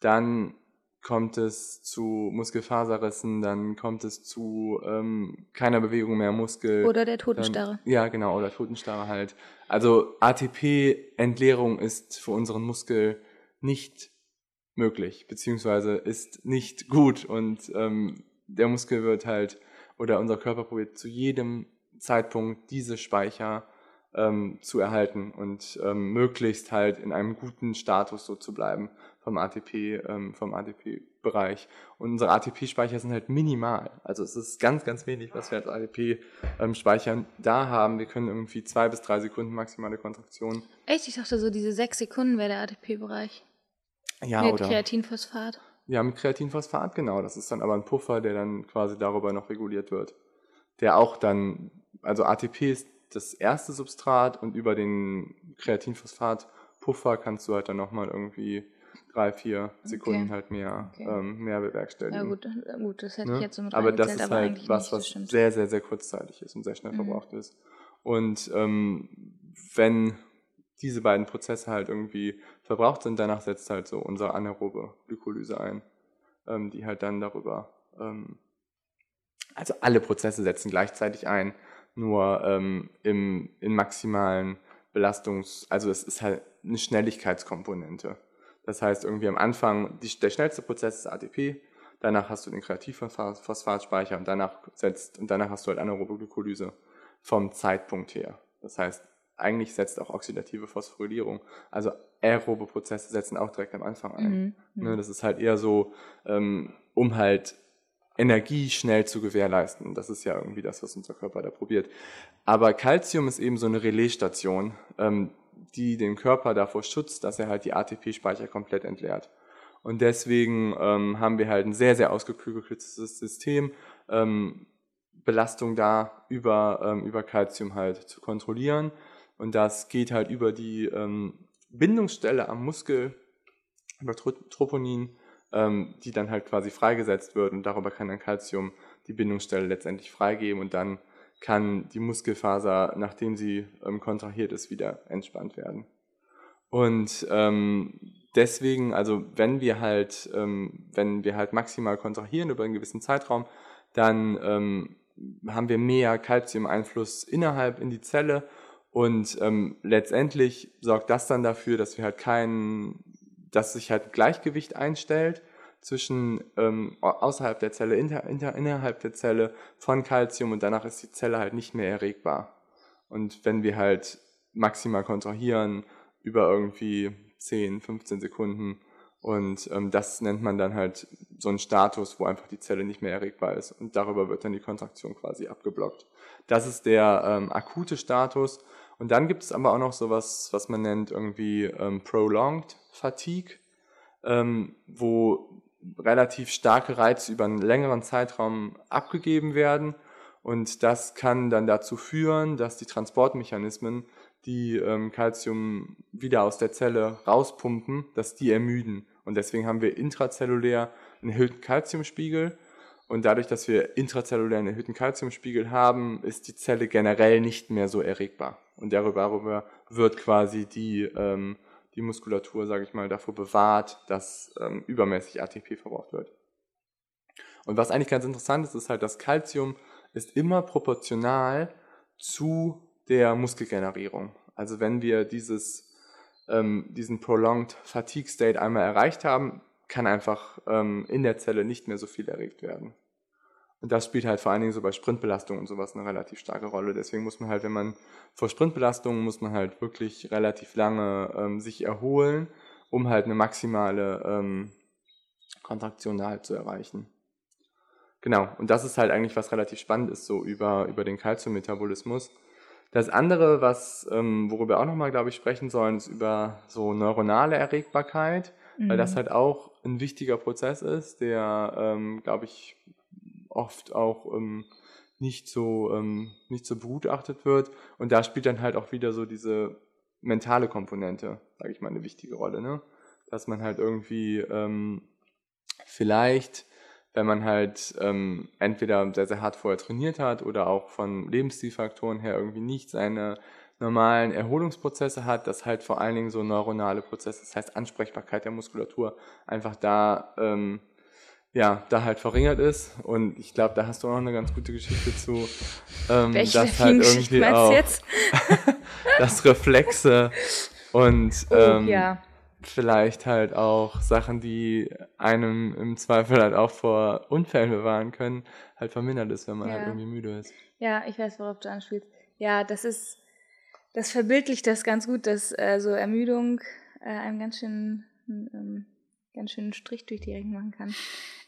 dann kommt es zu Muskelfaserrissen, dann kommt es zu ähm, keiner Bewegung mehr Muskel. Oder der Totenstarre. Dann, ja, genau, oder Totenstarre halt. Also ATP-Entleerung ist für unseren Muskel nicht möglich, beziehungsweise ist nicht gut und ähm, der Muskel wird halt, oder unser Körper probiert zu jedem Zeitpunkt diese Speicher ähm, zu erhalten und ähm, möglichst halt in einem guten Status so zu bleiben vom ATP, ähm, vom ATP-Bereich. Und unsere ATP-Speicher sind halt minimal. Also es ist ganz, ganz wenig, was wir als ATP-Speicher ähm, da haben. Wir können irgendwie zwei bis drei Sekunden maximale Kontraktion. Echt? Ich dachte so, diese sechs Sekunden wäre der ATP-Bereich. Ja, mit oder? Kreatinphosphat. Ja, mit Kreatinphosphat, genau. Das ist dann aber ein Puffer, der dann quasi darüber noch reguliert wird. Der auch dann also ATP ist das erste Substrat und über den Kreatinphosphat-Puffer kannst du halt dann nochmal irgendwie drei, vier Sekunden Okay. halt mehr, Okay. ähm, mehr bewerkstelligen. Ja, gut, gut, das hätte Ne? ich jetzt so mit aber das ist aber halt was, was stimmt. sehr, sehr, sehr kurzzeitig ist und sehr schnell Mhm. verbraucht ist. Und ähm, wenn diese beiden Prozesse halt irgendwie verbraucht sind, danach setzt halt so unsere anaerobe Glykolyse ein, ähm, die halt dann darüber, ähm, also alle Prozesse setzen gleichzeitig ein, nur ähm, im, in maximalen Belastungs-, also es ist halt eine Schnelligkeitskomponente. Das heißt, irgendwie am Anfang, die, der schnellste Prozess ist ATP, danach hast du den Kreativphosphatspeicher und danach setzt, und danach hast du halt anaerobe Glykolyse vom Zeitpunkt her. Das heißt, eigentlich setzt auch oxidative Phosphorylierung, also aerobe Prozesse setzen auch direkt am Anfang ein. Mhm. Ne, das ist halt eher so, ähm, um halt Energie schnell zu gewährleisten. Das ist ja irgendwie das, was unser Körper da probiert. Aber Calcium ist eben so eine Relaisstation, ähm, die den Körper davor schützt, dass er halt die ATP-Speicher komplett entleert. Und deswegen ähm, haben wir halt ein sehr, sehr ausgeklügeltes System, ähm, Belastung da über, ähm, über Calcium halt zu kontrollieren. Und das geht halt über die ähm, Bindungsstelle am Muskel, über Tro- Troponin, ähm, die dann halt quasi freigesetzt wird und darüber kann dann Calcium die Bindungsstelle letztendlich freigeben und dann kann die Muskelfaser, nachdem sie ähm, kontrahiert ist, wieder entspannt werden. Und ähm, deswegen, also wenn wir halt, ähm, wenn wir halt maximal kontrahieren über einen gewissen Zeitraum, dann ähm, haben wir mehr Calcium-Einfluss innerhalb in die Zelle und ähm, letztendlich sorgt das dann dafür, dass wir halt kein, dass sich halt Gleichgewicht einstellt zwischen ähm, au- außerhalb der Zelle, inter, inter, innerhalb der Zelle von Calcium und danach ist die Zelle halt nicht mehr erregbar. Und wenn wir halt maximal kontrahieren über irgendwie 10, 15 Sekunden und ähm, das nennt man dann halt so einen Status, wo einfach die Zelle nicht mehr erregbar ist und darüber wird dann die Kontraktion quasi abgeblockt. Das ist der ähm, akute Status. Und dann gibt es aber auch noch sowas, was man nennt irgendwie ähm, Prolonged Fatigue, ähm, wo relativ starke Reize über einen längeren Zeitraum abgegeben werden. Und das kann dann dazu führen, dass die Transportmechanismen, die ähm, Calcium wieder aus der Zelle rauspumpen, dass die ermüden. Und deswegen haben wir intrazellulär einen erhöhten Calciumspiegel. Und dadurch, dass wir intrazellulär einen erhöhten Calciumspiegel haben, ist die Zelle generell nicht mehr so erregbar. Und darüber, wird quasi die, ähm, die Muskulatur, sage ich mal, davor bewahrt, dass ähm, übermäßig ATP verbraucht wird. Und was eigentlich ganz interessant ist, ist halt, dass Calcium ist immer proportional zu der Muskelgenerierung. Also wenn wir dieses, ähm, diesen Prolonged Fatigue State einmal erreicht haben, kann einfach ähm, in der Zelle nicht mehr so viel erregt werden. Und das spielt halt vor allen Dingen so bei Sprintbelastung und sowas eine relativ starke Rolle. Deswegen muss man halt, wenn man vor Sprintbelastungen muss man halt wirklich relativ lange ähm, sich erholen, um halt eine maximale ähm, Kontraktion da halt zu erreichen. Genau, und das ist halt eigentlich was relativ spannend ist, so über, über den Calciummetabolismus. Das andere, was, ähm, worüber wir auch nochmal, glaube ich, sprechen sollen, ist über so neuronale Erregbarkeit, weil das Mhm. halt auch ein wichtiger Prozess ist, der, ähm, glaube ich, oft auch ähm, nicht so ähm, nicht so begutachtet wird. Und da spielt dann halt auch wieder so diese mentale Komponente, sage ich mal, eine wichtige Rolle, ne? Dass man halt irgendwie ähm, vielleicht, wenn man halt ähm, entweder sehr, sehr hart vorher trainiert hat oder auch von Lebensstilfaktoren her irgendwie nicht seine normalen Erholungsprozesse hat, dass halt vor allen Dingen so neuronale Prozesse, das heißt Ansprechbarkeit der Muskulatur, einfach da ähm, ja, da halt verringert ist. Und ich glaube, da hast du auch noch eine ganz gute Geschichte zu. Ähm, Welche dass halt irgendwie auch jetzt? dass Reflexe und Oh, ähm, ja. vielleicht halt auch Sachen, die einem im Zweifel halt auch vor Unfällen bewahren können, halt vermindert ist, wenn man Ja. halt irgendwie müde ist. Ja, ich weiß, worauf du anspielst. Ja, das ist, das verbildlicht das ganz gut, dass äh, so Ermüdung äh, einem ganz schön, ähm, ganz schön einen Strich durch die Rechnung machen kann.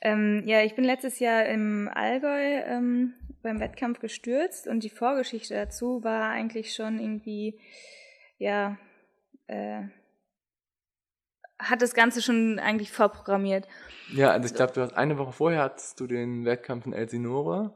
Ähm, ja, ich bin letztes Jahr im Allgäu ähm, beim Wettkampf gestürzt und die Vorgeschichte dazu war eigentlich schon irgendwie, ja, äh, hat das Ganze schon eigentlich vorprogrammiert. Ja, also ich glaube, du hast eine Woche vorher hattest du den Wettkampf in Elsinore,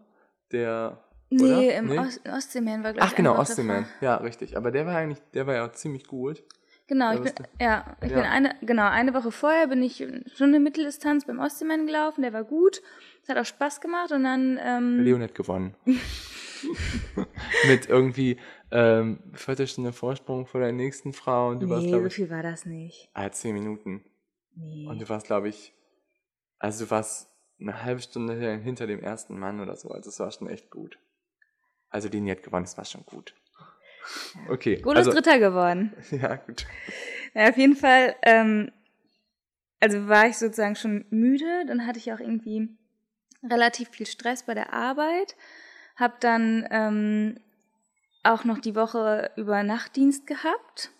der Nee, oder? im Nee? Ost Ostseeman war, glaube Ach ich, genau, einfach davor. Ostseeman. Ja, richtig. Aber der war eigentlich, der war ja auch ziemlich gut. Genau, ich bin, ja, ich Ja. bin eine, genau, eine Woche vorher bin ich schon eine Mitteldistanz beim Ostseeman gelaufen, der war gut. Es hat auch Spaß gemacht und dann, ähm, Leon hat gewonnen. Mit irgendwie ähm, Viertelstunde Vorsprung vor der nächsten Frau und du warst, nee, glaube so ich, viel war das nicht. ah, zehn Minuten. Nee. Und du warst, glaube ich, also du warst eine halbe Stunde hinter dem ersten Mann oder so. Also es war schon echt gut. Also hat gewonnen, das war schon gut. Okay. Golo ist also, Dritter geworden. Ja, gut. Ja, auf jeden Fall, ähm, also war ich sozusagen schon müde, dann hatte ich auch irgendwie relativ viel Stress bei der Arbeit, hab dann ähm, auch noch die Woche über Nachtdienst gehabt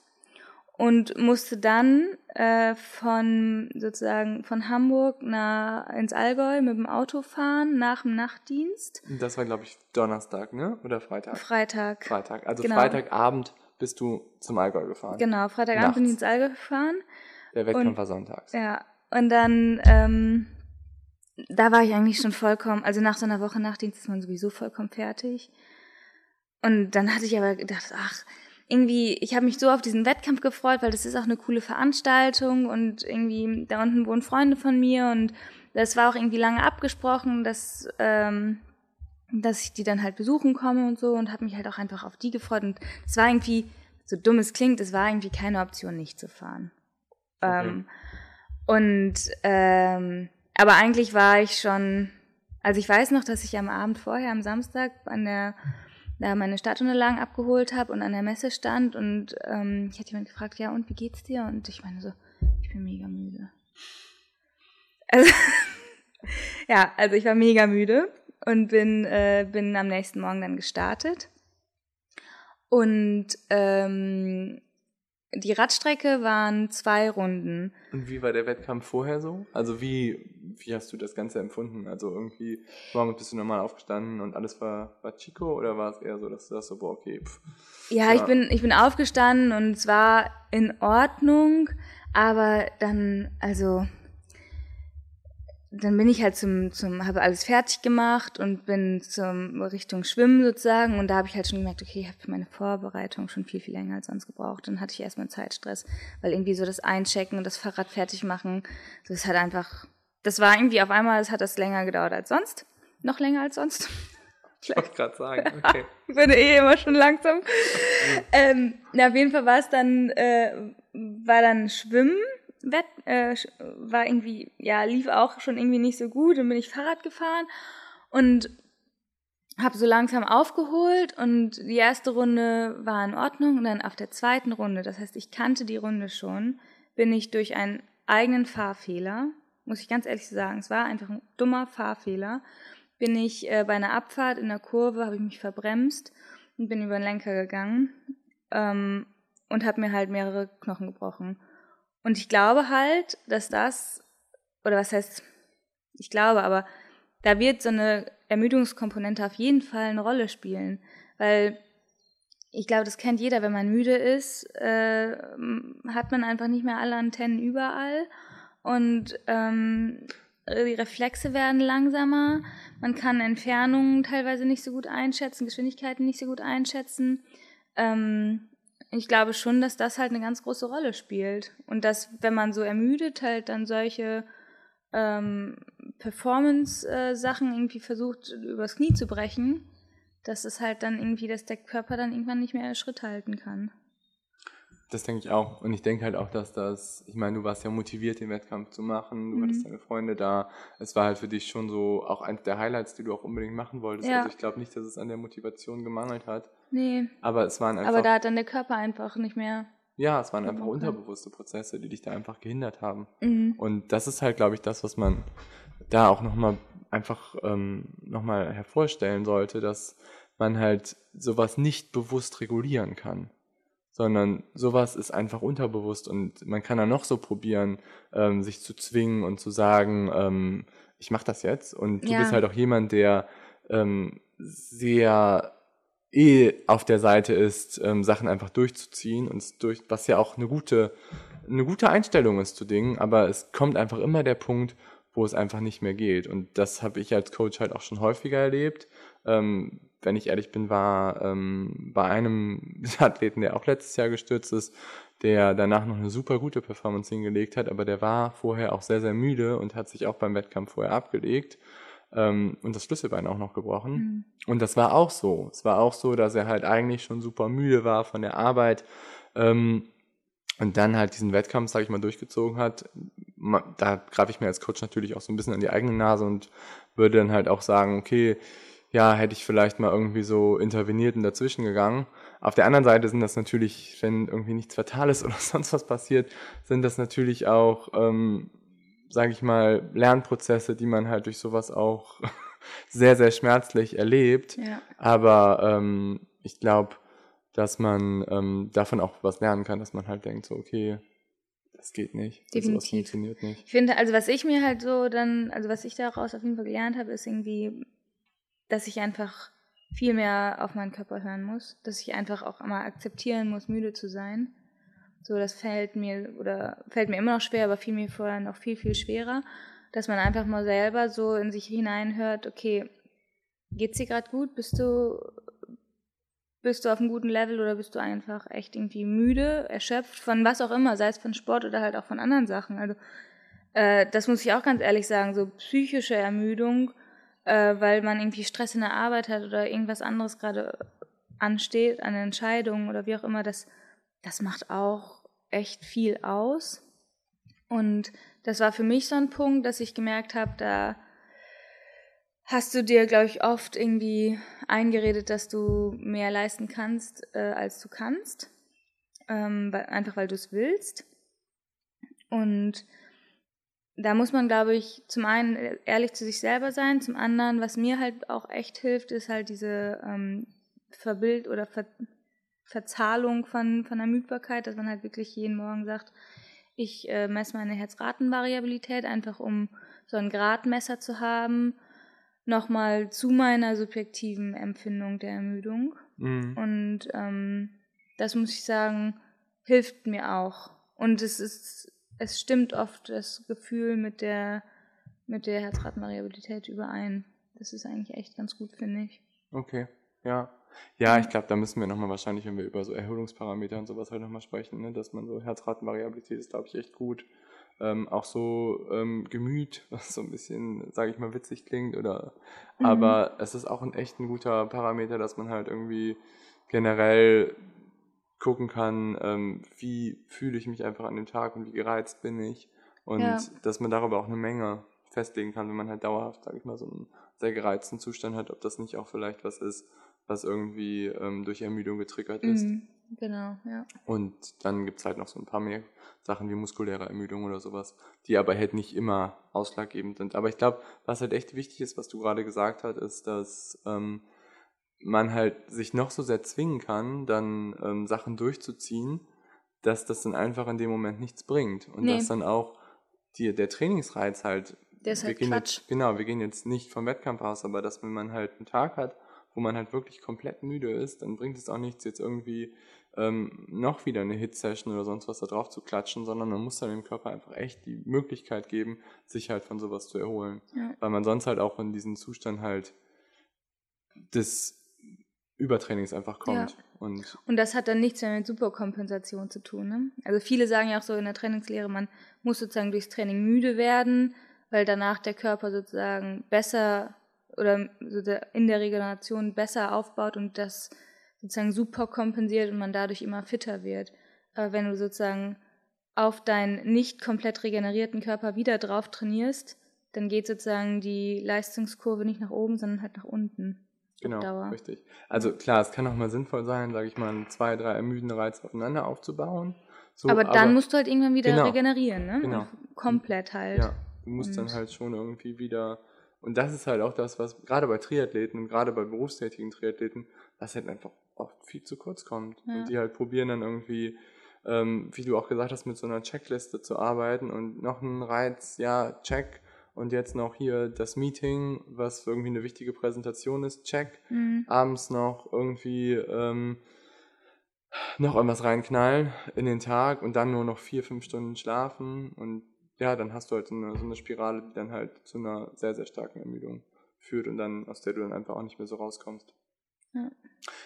und musste dann äh, von sozusagen von Hamburg nach, ins Allgäu mit dem Auto fahren nach dem Nachtdienst. Das war, glaube ich, Donnerstag, ne? Oder Freitag? Freitag. Freitag. Also Genau. Freitagabend bist du zum Allgäu gefahren. Genau, Freitagabend bin ich Nachts. ins Allgäu gefahren. Der Wettkampf Und- war sonntags. Ja, und dann, ähm, da war ich eigentlich schon vollkommen, also nach so einer Woche Nachtdienst ist man sowieso vollkommen fertig. Und dann hatte ich aber gedacht, ach, irgendwie, ich habe mich so auf diesen Wettkampf gefreut, weil das ist auch eine coole Veranstaltung und irgendwie, da unten wohnen Freunde von mir und das war auch irgendwie lange abgesprochen, dass, ähm, dass ich die dann halt besuchen komme und so und habe mich halt auch einfach auf die gefreut und es war irgendwie, so dumm es klingt, es war irgendwie keine Option, nicht zu fahren. Okay. Ähm, und ähm, aber eigentlich war ich schon, also ich weiß noch, dass ich am Abend vorher, am Samstag, an der da meine Startunterlagen abgeholt habe und an der Messe stand und ähm, ich hatte jemand gefragt, ja und wie geht's dir? Und ich meine so, ich bin mega müde. Also, ja, also ich war mega müde und bin, äh, bin am nächsten Morgen dann gestartet. Und ähm, die Radstrecke waren zwei Runden. Und wie war der Wettkampf vorher so? Also wie, wie hast du das Ganze empfunden? Also irgendwie, morgens bist du normal aufgestanden und alles war, war Chico oder war es eher so, dass du das so, boah, okay, pff. Ja, ich Ja. bin, ich bin aufgestanden und es war in Ordnung, aber dann, also, dann bin ich halt zum, zum, habe alles fertig gemacht und bin zum Richtung Schwimmen sozusagen und da habe ich halt schon gemerkt, okay, ich habe für meine Vorbereitung schon viel, viel länger als sonst gebraucht. Dann hatte ich erstmal Zeitstress, weil irgendwie so das Einchecken und das Fahrrad fertig machen, das hat einfach, das war irgendwie auf einmal, es hat das länger gedauert als sonst. Noch länger als sonst. Ich wollte gerade sagen, okay. Ich bin eh immer schon langsam. ähm, na, auf jeden Fall war es dann, äh, war dann Schwimmen, Wett, äh, war irgendwie, ja, lief auch schon irgendwie nicht so gut. Dann bin ich Fahrrad gefahren und habe so langsam aufgeholt und die erste Runde war in Ordnung und dann auf der zweiten Runde, das heißt, ich kannte die Runde schon, bin ich durch einen eigenen Fahrfehler, muss ich ganz ehrlich sagen, es war einfach ein dummer Fahrfehler, bin ich äh, bei einer Abfahrt in der Kurve, habe ich mich verbremst und bin über den Lenker gegangen ähm, und habe mir halt mehrere Knochen gebrochen. Und ich glaube halt, dass das, oder was heißt, ich glaube, aber da wird so eine Ermüdungskomponente auf jeden Fall eine Rolle spielen, weil ich glaube, das kennt jeder, wenn man müde ist, äh, hat man einfach nicht mehr alle Antennen überall. Und ähm, die Reflexe werden langsamer, man kann Entfernungen teilweise nicht so gut einschätzen, Geschwindigkeiten nicht so gut einschätzen. Ähm, ich glaube schon, dass das halt eine ganz große Rolle spielt. Und dass, wenn man so ermüdet, halt dann solche ähm, Performance-Sachen irgendwie versucht, übers Knie zu brechen, dass es halt dann irgendwie, dass der Körper dann irgendwann nicht mehr Schritt halten kann. Das denke ich auch. Und ich denke halt auch, dass das, ich meine, du warst ja motiviert, den Wettkampf zu machen, du Mhm. hattest deine Freunde da. Es war halt für dich schon so auch eins der Highlights, die du auch unbedingt machen wolltest. Ja. Also ich glaube nicht, dass es an der Motivation gemangelt hat. Nee, Aber es waren einfach, aber da hat dann der Körper einfach nicht mehr. ja, es waren einfach Okay. unterbewusste Prozesse, die dich da einfach gehindert haben. Mhm. Und das ist halt, glaube ich, das, was man da auch nochmal einfach ähm, nochmal hervorstellen sollte, dass man halt sowas nicht bewusst regulieren kann. Sondern sowas ist einfach unterbewusst und man kann dann noch so probieren, ähm, sich zu zwingen und zu sagen, ähm, ich mache das jetzt. Und du Ja. bist halt auch jemand, der ähm, sehr eh auf der Seite ist, ähm, Sachen einfach durchzuziehen und durch, was ja auch eine gute, eine gute Einstellung ist zu Dingen, aber es kommt einfach immer der Punkt, wo es einfach nicht mehr geht. Und das habe ich als Coach halt auch schon häufiger erlebt. Ähm, wenn ich ehrlich bin, war ähm, bei einem Athleten, der auch letztes Jahr gestürzt ist, der danach noch eine super gute Performance hingelegt hat, aber der war vorher auch sehr, sehr müde und hat sich auch beim Wettkampf vorher abgelegt ähm, und das Schlüsselbein auch noch gebrochen. Mhm. Und das war auch so. Es war auch so, dass er halt eigentlich schon super müde war von der Arbeit ähm, und dann halt diesen Wettkampf, sage ich mal, durchgezogen hat. Da greife ich mir als Coach natürlich auch so ein bisschen an die eigene Nase und würde dann halt auch sagen, okay, ja, hätte ich vielleicht mal irgendwie so interveniert und dazwischen gegangen. Auf der anderen Seite sind das natürlich, wenn irgendwie nichts Fatales oder sonst was passiert, sind das natürlich auch, ähm, sage ich mal, Lernprozesse, die man halt durch sowas auch sehr, sehr schmerzlich erlebt. Ja. Aber ähm, ich glaube, dass man ähm, davon auch was lernen kann, dass man halt denkt, so, okay, das geht nicht. Definitiv. Das funktioniert nicht. Ich finde, also was ich mir halt so dann, also was ich daraus auf jeden Fall gelernt habe, ist irgendwie, dass ich einfach viel mehr auf meinen Körper hören muss, dass ich einfach auch immer akzeptieren muss, müde zu sein. So, das fällt mir oder fällt mir immer noch schwer, aber fiel mir vorher noch viel, viel schwerer, dass man einfach mal selber so in sich hineinhört, okay, geht's dir gerade gut? Bist du bist du auf einem guten Level oder bist du einfach echt irgendwie müde, erschöpft von was auch immer, sei es von Sport oder halt auch von anderen Sachen. Also äh, das muss ich auch ganz ehrlich sagen, so psychische Ermüdung, äh, weil man irgendwie Stress in der Arbeit hat oder irgendwas anderes gerade ansteht, eine Entscheidung oder wie auch immer, das, das macht auch echt viel aus. Und das war für mich so ein Punkt, dass ich gemerkt habe, da hast du dir, glaube ich, oft irgendwie eingeredet, dass du mehr leisten kannst, äh, als du kannst. Ähm, weil, einfach weil du es willst. Und da muss man, glaube ich, zum einen ehrlich zu sich selber sein, zum anderen, was mir halt auch echt hilft, ist halt diese ähm, Verbild- oder Ver Verzahlung von, von Ermüdbarkeit, dass man halt wirklich jeden Morgen sagt, ich äh, messe meine Herzratenvariabilität, einfach um so ein Gradmesser zu haben, nochmal zu meiner subjektiven Empfindung der Ermüdung. Mhm. Und ähm, das muss ich sagen, hilft mir auch. Und es ist, es stimmt oft das Gefühl mit der, mit der Herzratenvariabilität überein. Das ist eigentlich echt ganz gut, finde ich. Okay, ja. Ja, ich glaube, da müssen wir nochmal wahrscheinlich, wenn wir über so Erholungsparameter und sowas halt nochmal sprechen, ne, dass man so Herzratenvariabilität ist, glaube ich, echt gut ähm, auch so ähm, Gemüt, was so ein bisschen, sage ich mal, witzig klingt, oder mhm. aber es ist auch ein echt ein guter Parameter, dass man halt irgendwie generell gucken kann, ähm, wie fühle ich mich einfach an dem Tag und wie gereizt bin ich. Und ja. dass man darüber auch eine Menge festlegen kann, wenn man halt dauerhaft, sage ich mal, so einen sehr gereizten Zustand hat, ob das nicht auch vielleicht was ist, was irgendwie ähm, durch Ermüdung getriggert ist. Mhm. Genau, ja. Und dann gibt es halt noch so ein paar mehr Sachen wie muskuläre Ermüdung oder sowas, die aber halt nicht immer ausschlaggebend sind. Aber ich glaube, was halt echt wichtig ist, was du gerade gesagt hast, ist, dass ähm, man halt sich noch so sehr zwingen kann, dann ähm, Sachen durchzuziehen, dass das dann einfach in dem Moment nichts bringt. Und nee. dass dann auch die, der Trainingsreiz halt. Der ist halt Quatsch. Jetzt, genau, wir gehen jetzt nicht vom Wettkampf aus, aber dass wenn man halt einen Tag hat, wo man halt wirklich komplett müde ist, dann bringt es auch nichts, jetzt irgendwie ähm, noch wieder eine Hit-Session oder sonst was da drauf zu klatschen, sondern man muss dann dem Körper einfach echt die Möglichkeit geben, sich halt von sowas zu erholen. Ja. Weil man sonst halt auch in diesen Zustand halt des Übertrainings einfach kommt. Ja. Und, und das hat dann nichts mehr mit Superkompensation zu tun. Ne? Also viele sagen ja auch so in der Trainingslehre, man muss sozusagen durchs Training müde werden, weil danach der Körper sozusagen besser oder in der Regeneration besser aufbaut und das sozusagen super kompensiert und man dadurch immer fitter wird. Aber wenn du sozusagen auf deinen nicht komplett regenerierten Körper wieder drauf trainierst, dann geht sozusagen die Leistungskurve nicht nach oben, sondern halt nach unten. Genau, richtig. Also klar, es kann auch mal sinnvoll sein, sage ich mal, zwei, drei ermüdende Reize aufeinander aufzubauen. So, aber dann aber, musst du halt irgendwann wieder genau, regenerieren, ne? Genau. komplett halt. Ja, du musst und dann halt schon irgendwie wieder. Und das ist halt auch das, was gerade bei Triathleten und gerade bei berufstätigen Triathleten, was halt einfach oft viel zu kurz kommt. Ja. Und die halt probieren dann irgendwie, ähm, wie du auch gesagt hast, mit so einer Checkliste zu arbeiten und noch ein Reiz, ja, check. Und jetzt noch hier das Meeting, was irgendwie eine wichtige Präsentation ist, check. Mhm. Abends noch irgendwie ähm, noch irgendwas reinknallen in den Tag und dann nur noch vier, fünf Stunden schlafen. Und ja, dann hast du halt so eine, so eine Spirale, die dann halt zu einer sehr, sehr starken Ermüdung führt und dann, aus der du dann einfach auch nicht mehr so rauskommst. Ja,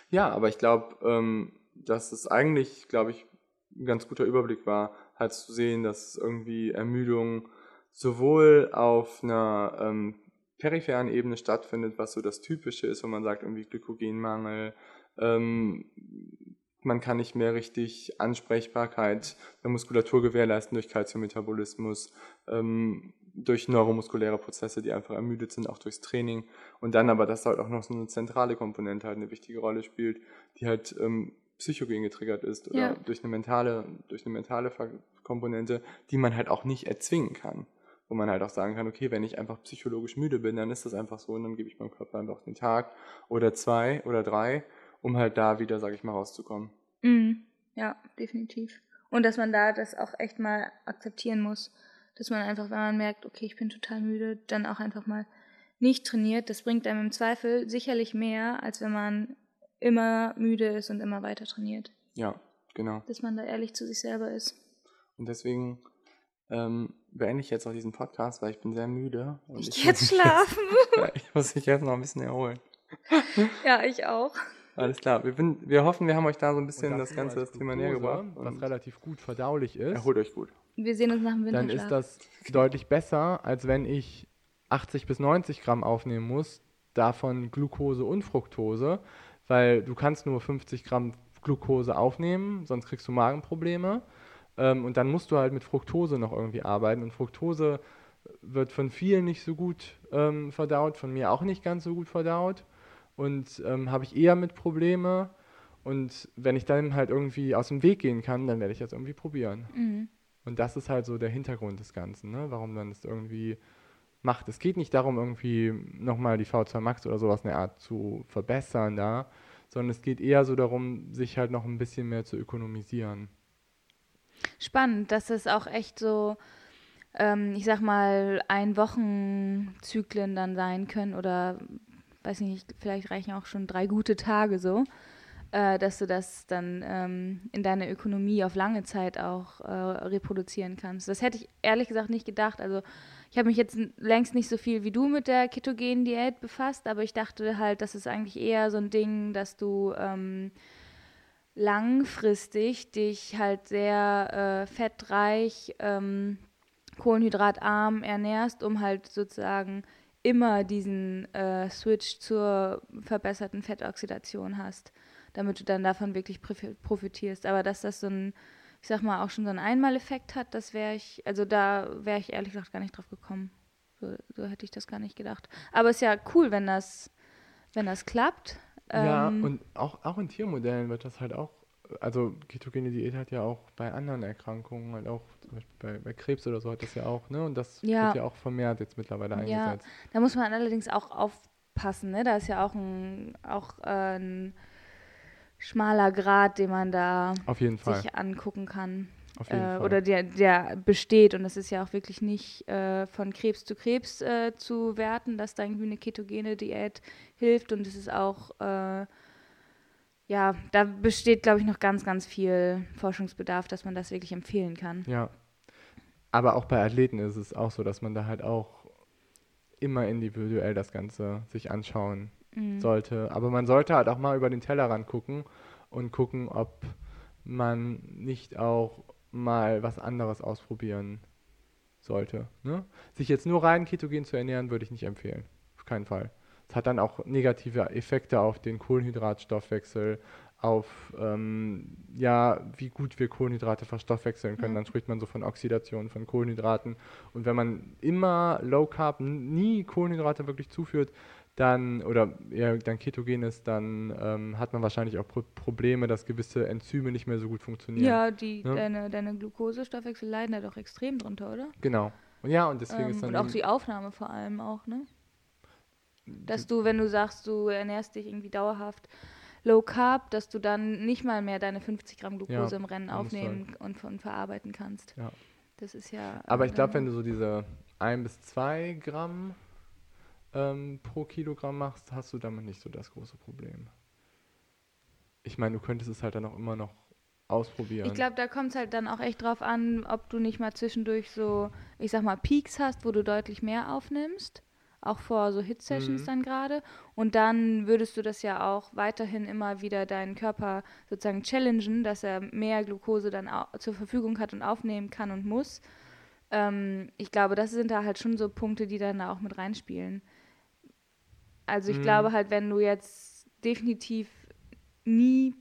ja aber ich glaube, ähm, dass es eigentlich, glaube ich, ein ganz guter Überblick war, halt zu sehen, dass irgendwie Ermüdung sowohl auf einer ähm, peripheren Ebene stattfindet, was so das Typische ist, wenn man sagt, irgendwie Glykogenmangel, ähm, man kann nicht mehr richtig Ansprechbarkeit der Muskulatur gewährleisten durch Kalziummetabolismus, ähm, durch neuromuskuläre Prozesse, die einfach ermüdet sind, auch durchs Training. Und dann aber, dass halt auch noch so eine zentrale Komponente halt eine wichtige Rolle spielt, die halt ähm, psychogen getriggert ist oder ja. durch eine mentale, durch eine mentale Komponente, die man halt auch nicht erzwingen kann. Wo man halt auch sagen kann, okay, wenn ich einfach psychologisch müde bin, dann ist das einfach so und dann gebe ich meinem Körper einfach den Tag oder zwei oder drei um halt da wieder, sag ich mal, rauszukommen. Mhm. Ja, definitiv. Und dass man da das auch echt mal akzeptieren muss. Dass man einfach, wenn man merkt, okay, ich bin total müde, dann auch einfach mal nicht trainiert. Das bringt einem im Zweifel sicherlich mehr, als wenn man immer müde ist und immer weiter trainiert. Ja, genau. Dass man da ehrlich zu sich selber ist. Und deswegen ähm, beende ich jetzt auch diesen Podcast, weil ich bin sehr müde. Und ich, ich jetzt schlafen. Jetzt, ich muss mich jetzt noch ein bisschen erholen. ja, ich auch. Alles klar. Wir, bin, wir, hoffen, wir haben euch da so ein bisschen das, das ganze das Thema näher gebracht. Was relativ gut verdaulich ist. Erholt euch gut. Wir sehen uns nach dem Winterschlaf. Dann ist das deutlich besser, als wenn ich 80 bis 90 Gramm aufnehmen muss, davon Glucose und Fructose, weil du kannst nur 50 Gramm Glucose aufnehmen, sonst kriegst du Magenprobleme. Ähm, und dann musst du halt mit Fructose noch irgendwie arbeiten. Und Fructose wird von vielen nicht so gut ähm, verdaut, von mir auch nicht ganz so gut verdaut und ähm, habe ich eher mit Probleme. Und wenn ich dann halt irgendwie aus dem Weg gehen kann, dann werde ich das irgendwie probieren. Mhm. Und das ist halt so der Hintergrund des Ganzen, ne? warum man das irgendwie macht. Es geht nicht darum, irgendwie nochmal die V2 Max oder sowas in der Art zu verbessern da, sondern es geht eher so darum, sich halt noch ein bisschen mehr zu ökonomisieren. Spannend, dass es auch echt so, ähm, ich sag mal, ein Wochenzyklen dann sein können oder weiß nicht, vielleicht reichen auch schon drei gute Tage so, äh, dass du das dann ähm, in deiner Ökonomie auf lange Zeit auch äh, reproduzieren kannst. Das hätte ich ehrlich gesagt nicht gedacht. Also ich habe mich jetzt längst nicht so viel wie du mit der ketogenen Diät befasst, aber ich dachte halt, das ist eigentlich eher so ein Ding, dass du ähm, langfristig dich halt sehr äh, fettreich, ähm, kohlenhydratarm ernährst, um halt sozusagen immer diesen äh, Switch zur verbesserten Fettoxidation hast, damit du dann davon wirklich profitierst. Aber dass das so ein, ich sag mal, auch schon so einen Einmaleffekt hat, das wäre ich, also da wäre ich ehrlich gesagt gar nicht drauf gekommen. So, so, hätte ich das gar nicht gedacht. Aber es ist ja cool, wenn das, wenn das klappt. Ja, ähm, und auch, auch in Tiermodellen wird das halt auch also ketogene Diät hat ja auch bei anderen Erkrankungen, halt auch zum Beispiel bei, bei Krebs oder so hat das ja auch, ne? Und das ja. wird ja auch vermehrt jetzt mittlerweile eingesetzt. Ja, da muss man allerdings auch aufpassen, ne? Da ist ja auch ein, auch, äh, ein schmaler Grad, den man da sich angucken kann. Äh, oder der, der besteht und das ist ja auch wirklich nicht äh, von Krebs zu Krebs äh, zu werten, dass da irgendwie eine ketogene Diät hilft und es ist auch äh, ja, da besteht, glaube ich, noch ganz, ganz viel Forschungsbedarf, dass man das wirklich empfehlen kann. Ja. Aber auch bei Athleten ist es auch so, dass man da halt auch immer individuell das Ganze sich anschauen mhm. sollte. Aber man sollte halt auch mal über den Tellerrand gucken und gucken, ob man nicht auch mal was anderes ausprobieren sollte. Ne? Sich jetzt nur rein ketogen zu ernähren, würde ich nicht empfehlen. Auf keinen Fall. Es hat dann auch negative Effekte auf den Kohlenhydratstoffwechsel, auf ähm, ja, wie gut wir Kohlenhydrate verstoffwechseln können. Mhm. Dann spricht man so von Oxidation von Kohlenhydraten. Und wenn man immer Low Carb, nie Kohlenhydrate wirklich zuführt, dann oder ja, dann ketogen ist, dann ähm, hat man wahrscheinlich auch Pro Probleme, dass gewisse Enzyme nicht mehr so gut funktionieren. Ja, die, ne? deine, deine Glukosestoffwechsel leiden da doch extrem drunter, oder? Genau. Und ja, und deswegen ähm, ist dann. Und auch die Aufnahme vor allem auch, ne? Dass du, wenn du sagst, du ernährst dich irgendwie dauerhaft low carb, dass du dann nicht mal mehr deine 50 Gramm Glucose ja, im Rennen aufnehmen und, und, verarbeiten kannst. Ja. Das ist ja. Aber ich glaube, wenn du so diese 1 bis 2 Gramm ähm, pro Kilogramm machst, hast du damit nicht so das große Problem. Ich meine, du könntest es halt dann auch immer noch ausprobieren. Ich glaube, da kommt es halt dann auch echt drauf an, ob du nicht mal zwischendurch so, ich sag mal, Peaks hast, wo du deutlich mehr aufnimmst auch vor so Hit-Sessions Mhm. dann gerade. Und dann würdest du das ja auch weiterhin immer wieder deinen Körper sozusagen challengen, dass er mehr Glucose dann zur Verfügung hat und aufnehmen kann und muss. Ähm, ich glaube, das sind da halt schon so Punkte, die dann da auch mit reinspielen. Also ich Mhm. glaube halt, wenn du jetzt definitiv nie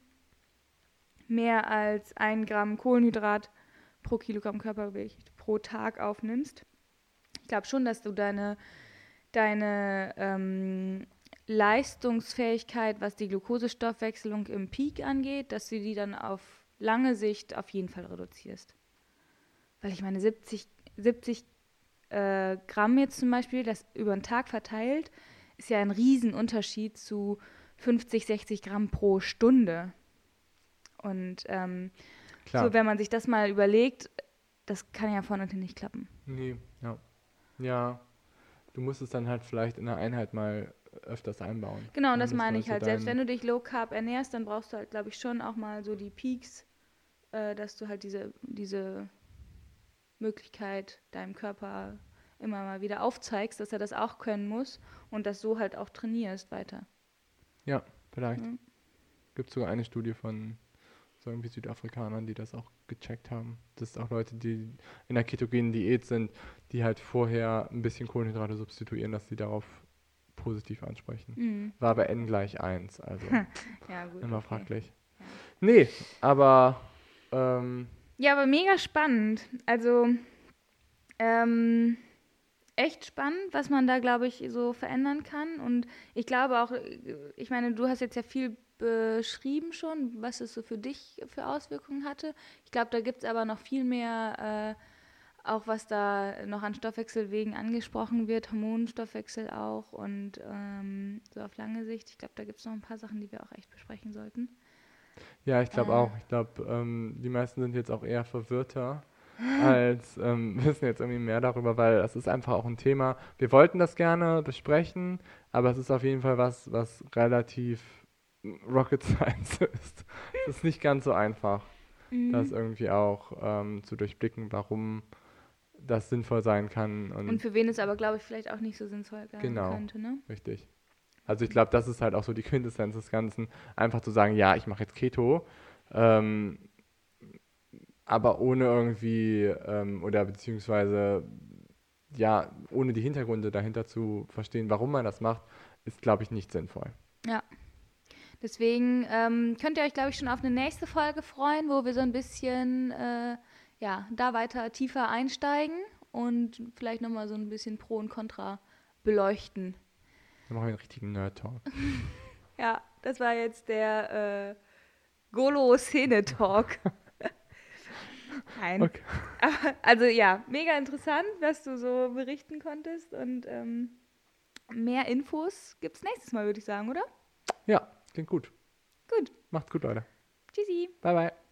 mehr als ein Gramm Kohlenhydrat pro Kilogramm Körpergewicht pro Tag aufnimmst, ich glaube schon, dass du deine, deine ähm, Leistungsfähigkeit, was die Glukosestoffwechselung im Peak angeht, dass du die dann auf lange Sicht auf jeden Fall reduzierst. Weil ich meine, 70, 70 äh, Gramm jetzt zum Beispiel, das über den Tag verteilt, ist ja ein Riesenunterschied zu 50, 60 Gramm pro Stunde. Und ähm, so, wenn man sich das mal überlegt, das kann ja vorne und hinten nicht klappen. Nee, ja. Ja. Du musst es dann halt vielleicht in der Einheit mal öfters einbauen. Genau, und das meine ich halt. Selbst wenn du dich low carb ernährst, dann brauchst du halt, glaube ich, schon auch mal so die Peaks, äh, dass du halt diese, diese Möglichkeit deinem Körper immer mal wieder aufzeigst, dass er das auch können muss und das so halt auch trainierst weiter. Ja, vielleicht. Mhm. Gibt sogar eine Studie von so irgendwie Südafrikanern, die das auch gecheckt haben. Das sind auch Leute, die in der ketogenen Diät sind, die halt vorher ein bisschen Kohlenhydrate substituieren, dass sie darauf positiv ansprechen. Mhm. War bei N gleich 1, also Ja, gut. immer okay. fraglich. Ja. Nee, aber ähm, Ja, aber mega spannend. Also ähm, echt spannend, was man da, glaube ich, so verändern kann. Und ich glaube auch, äh, ich meine, du hast jetzt ja viel beschrieben schon, was es so für dich für Auswirkungen hatte. Ich glaube, da gibt es aber noch viel mehr, äh, auch was da noch an Stoffwechselwegen angesprochen wird, Hormonstoffwechsel auch und ähm, so auf lange Sicht. Ich glaube, da gibt es noch ein paar Sachen, die wir auch echt besprechen sollten. ja, ich glaube Äh. auch. Ich glaube, ähm, die meisten sind jetzt auch eher verwirrter als ähm, wissen jetzt irgendwie mehr darüber, weil das ist einfach auch ein Thema. Wir wollten das gerne besprechen, aber es ist auf jeden Fall was, was relativ Rocket Science ist. Es ist nicht ganz so einfach, das irgendwie auch ähm, zu durchblicken, warum das sinnvoll sein kann und, Und für wen es aber, glaube ich, vielleicht auch nicht so sinnvoll sein Genau. könnte, ne? richtig. Also ich glaube, das ist halt auch so die Quintessenz des Ganzen, einfach zu sagen, ja, ich mache jetzt Keto, ähm, aber ohne irgendwie ähm, oder beziehungsweise ja, ohne die Hintergründe dahinter zu verstehen, warum man das macht, ist, glaube ich, nicht sinnvoll. Deswegen ähm, könnt ihr euch, glaube ich, schon auf eine nächste Folge freuen, wo wir so ein bisschen äh, ja, da weiter tiefer einsteigen und vielleicht nochmal so ein bisschen Pro und Contra beleuchten. Dann machen wir einen richtigen Nerd-Talk. Ja, das war jetzt der äh, Golo-Szene-Talk. Nein. Okay. Aber, also ja, mega interessant, was du so berichten konntest und ähm, mehr Infos gibt es nächstes Mal, würde ich sagen, oder? Ja, klingt gut. Gut. Macht's gut, Leute. Tschüssi. Bye, bye.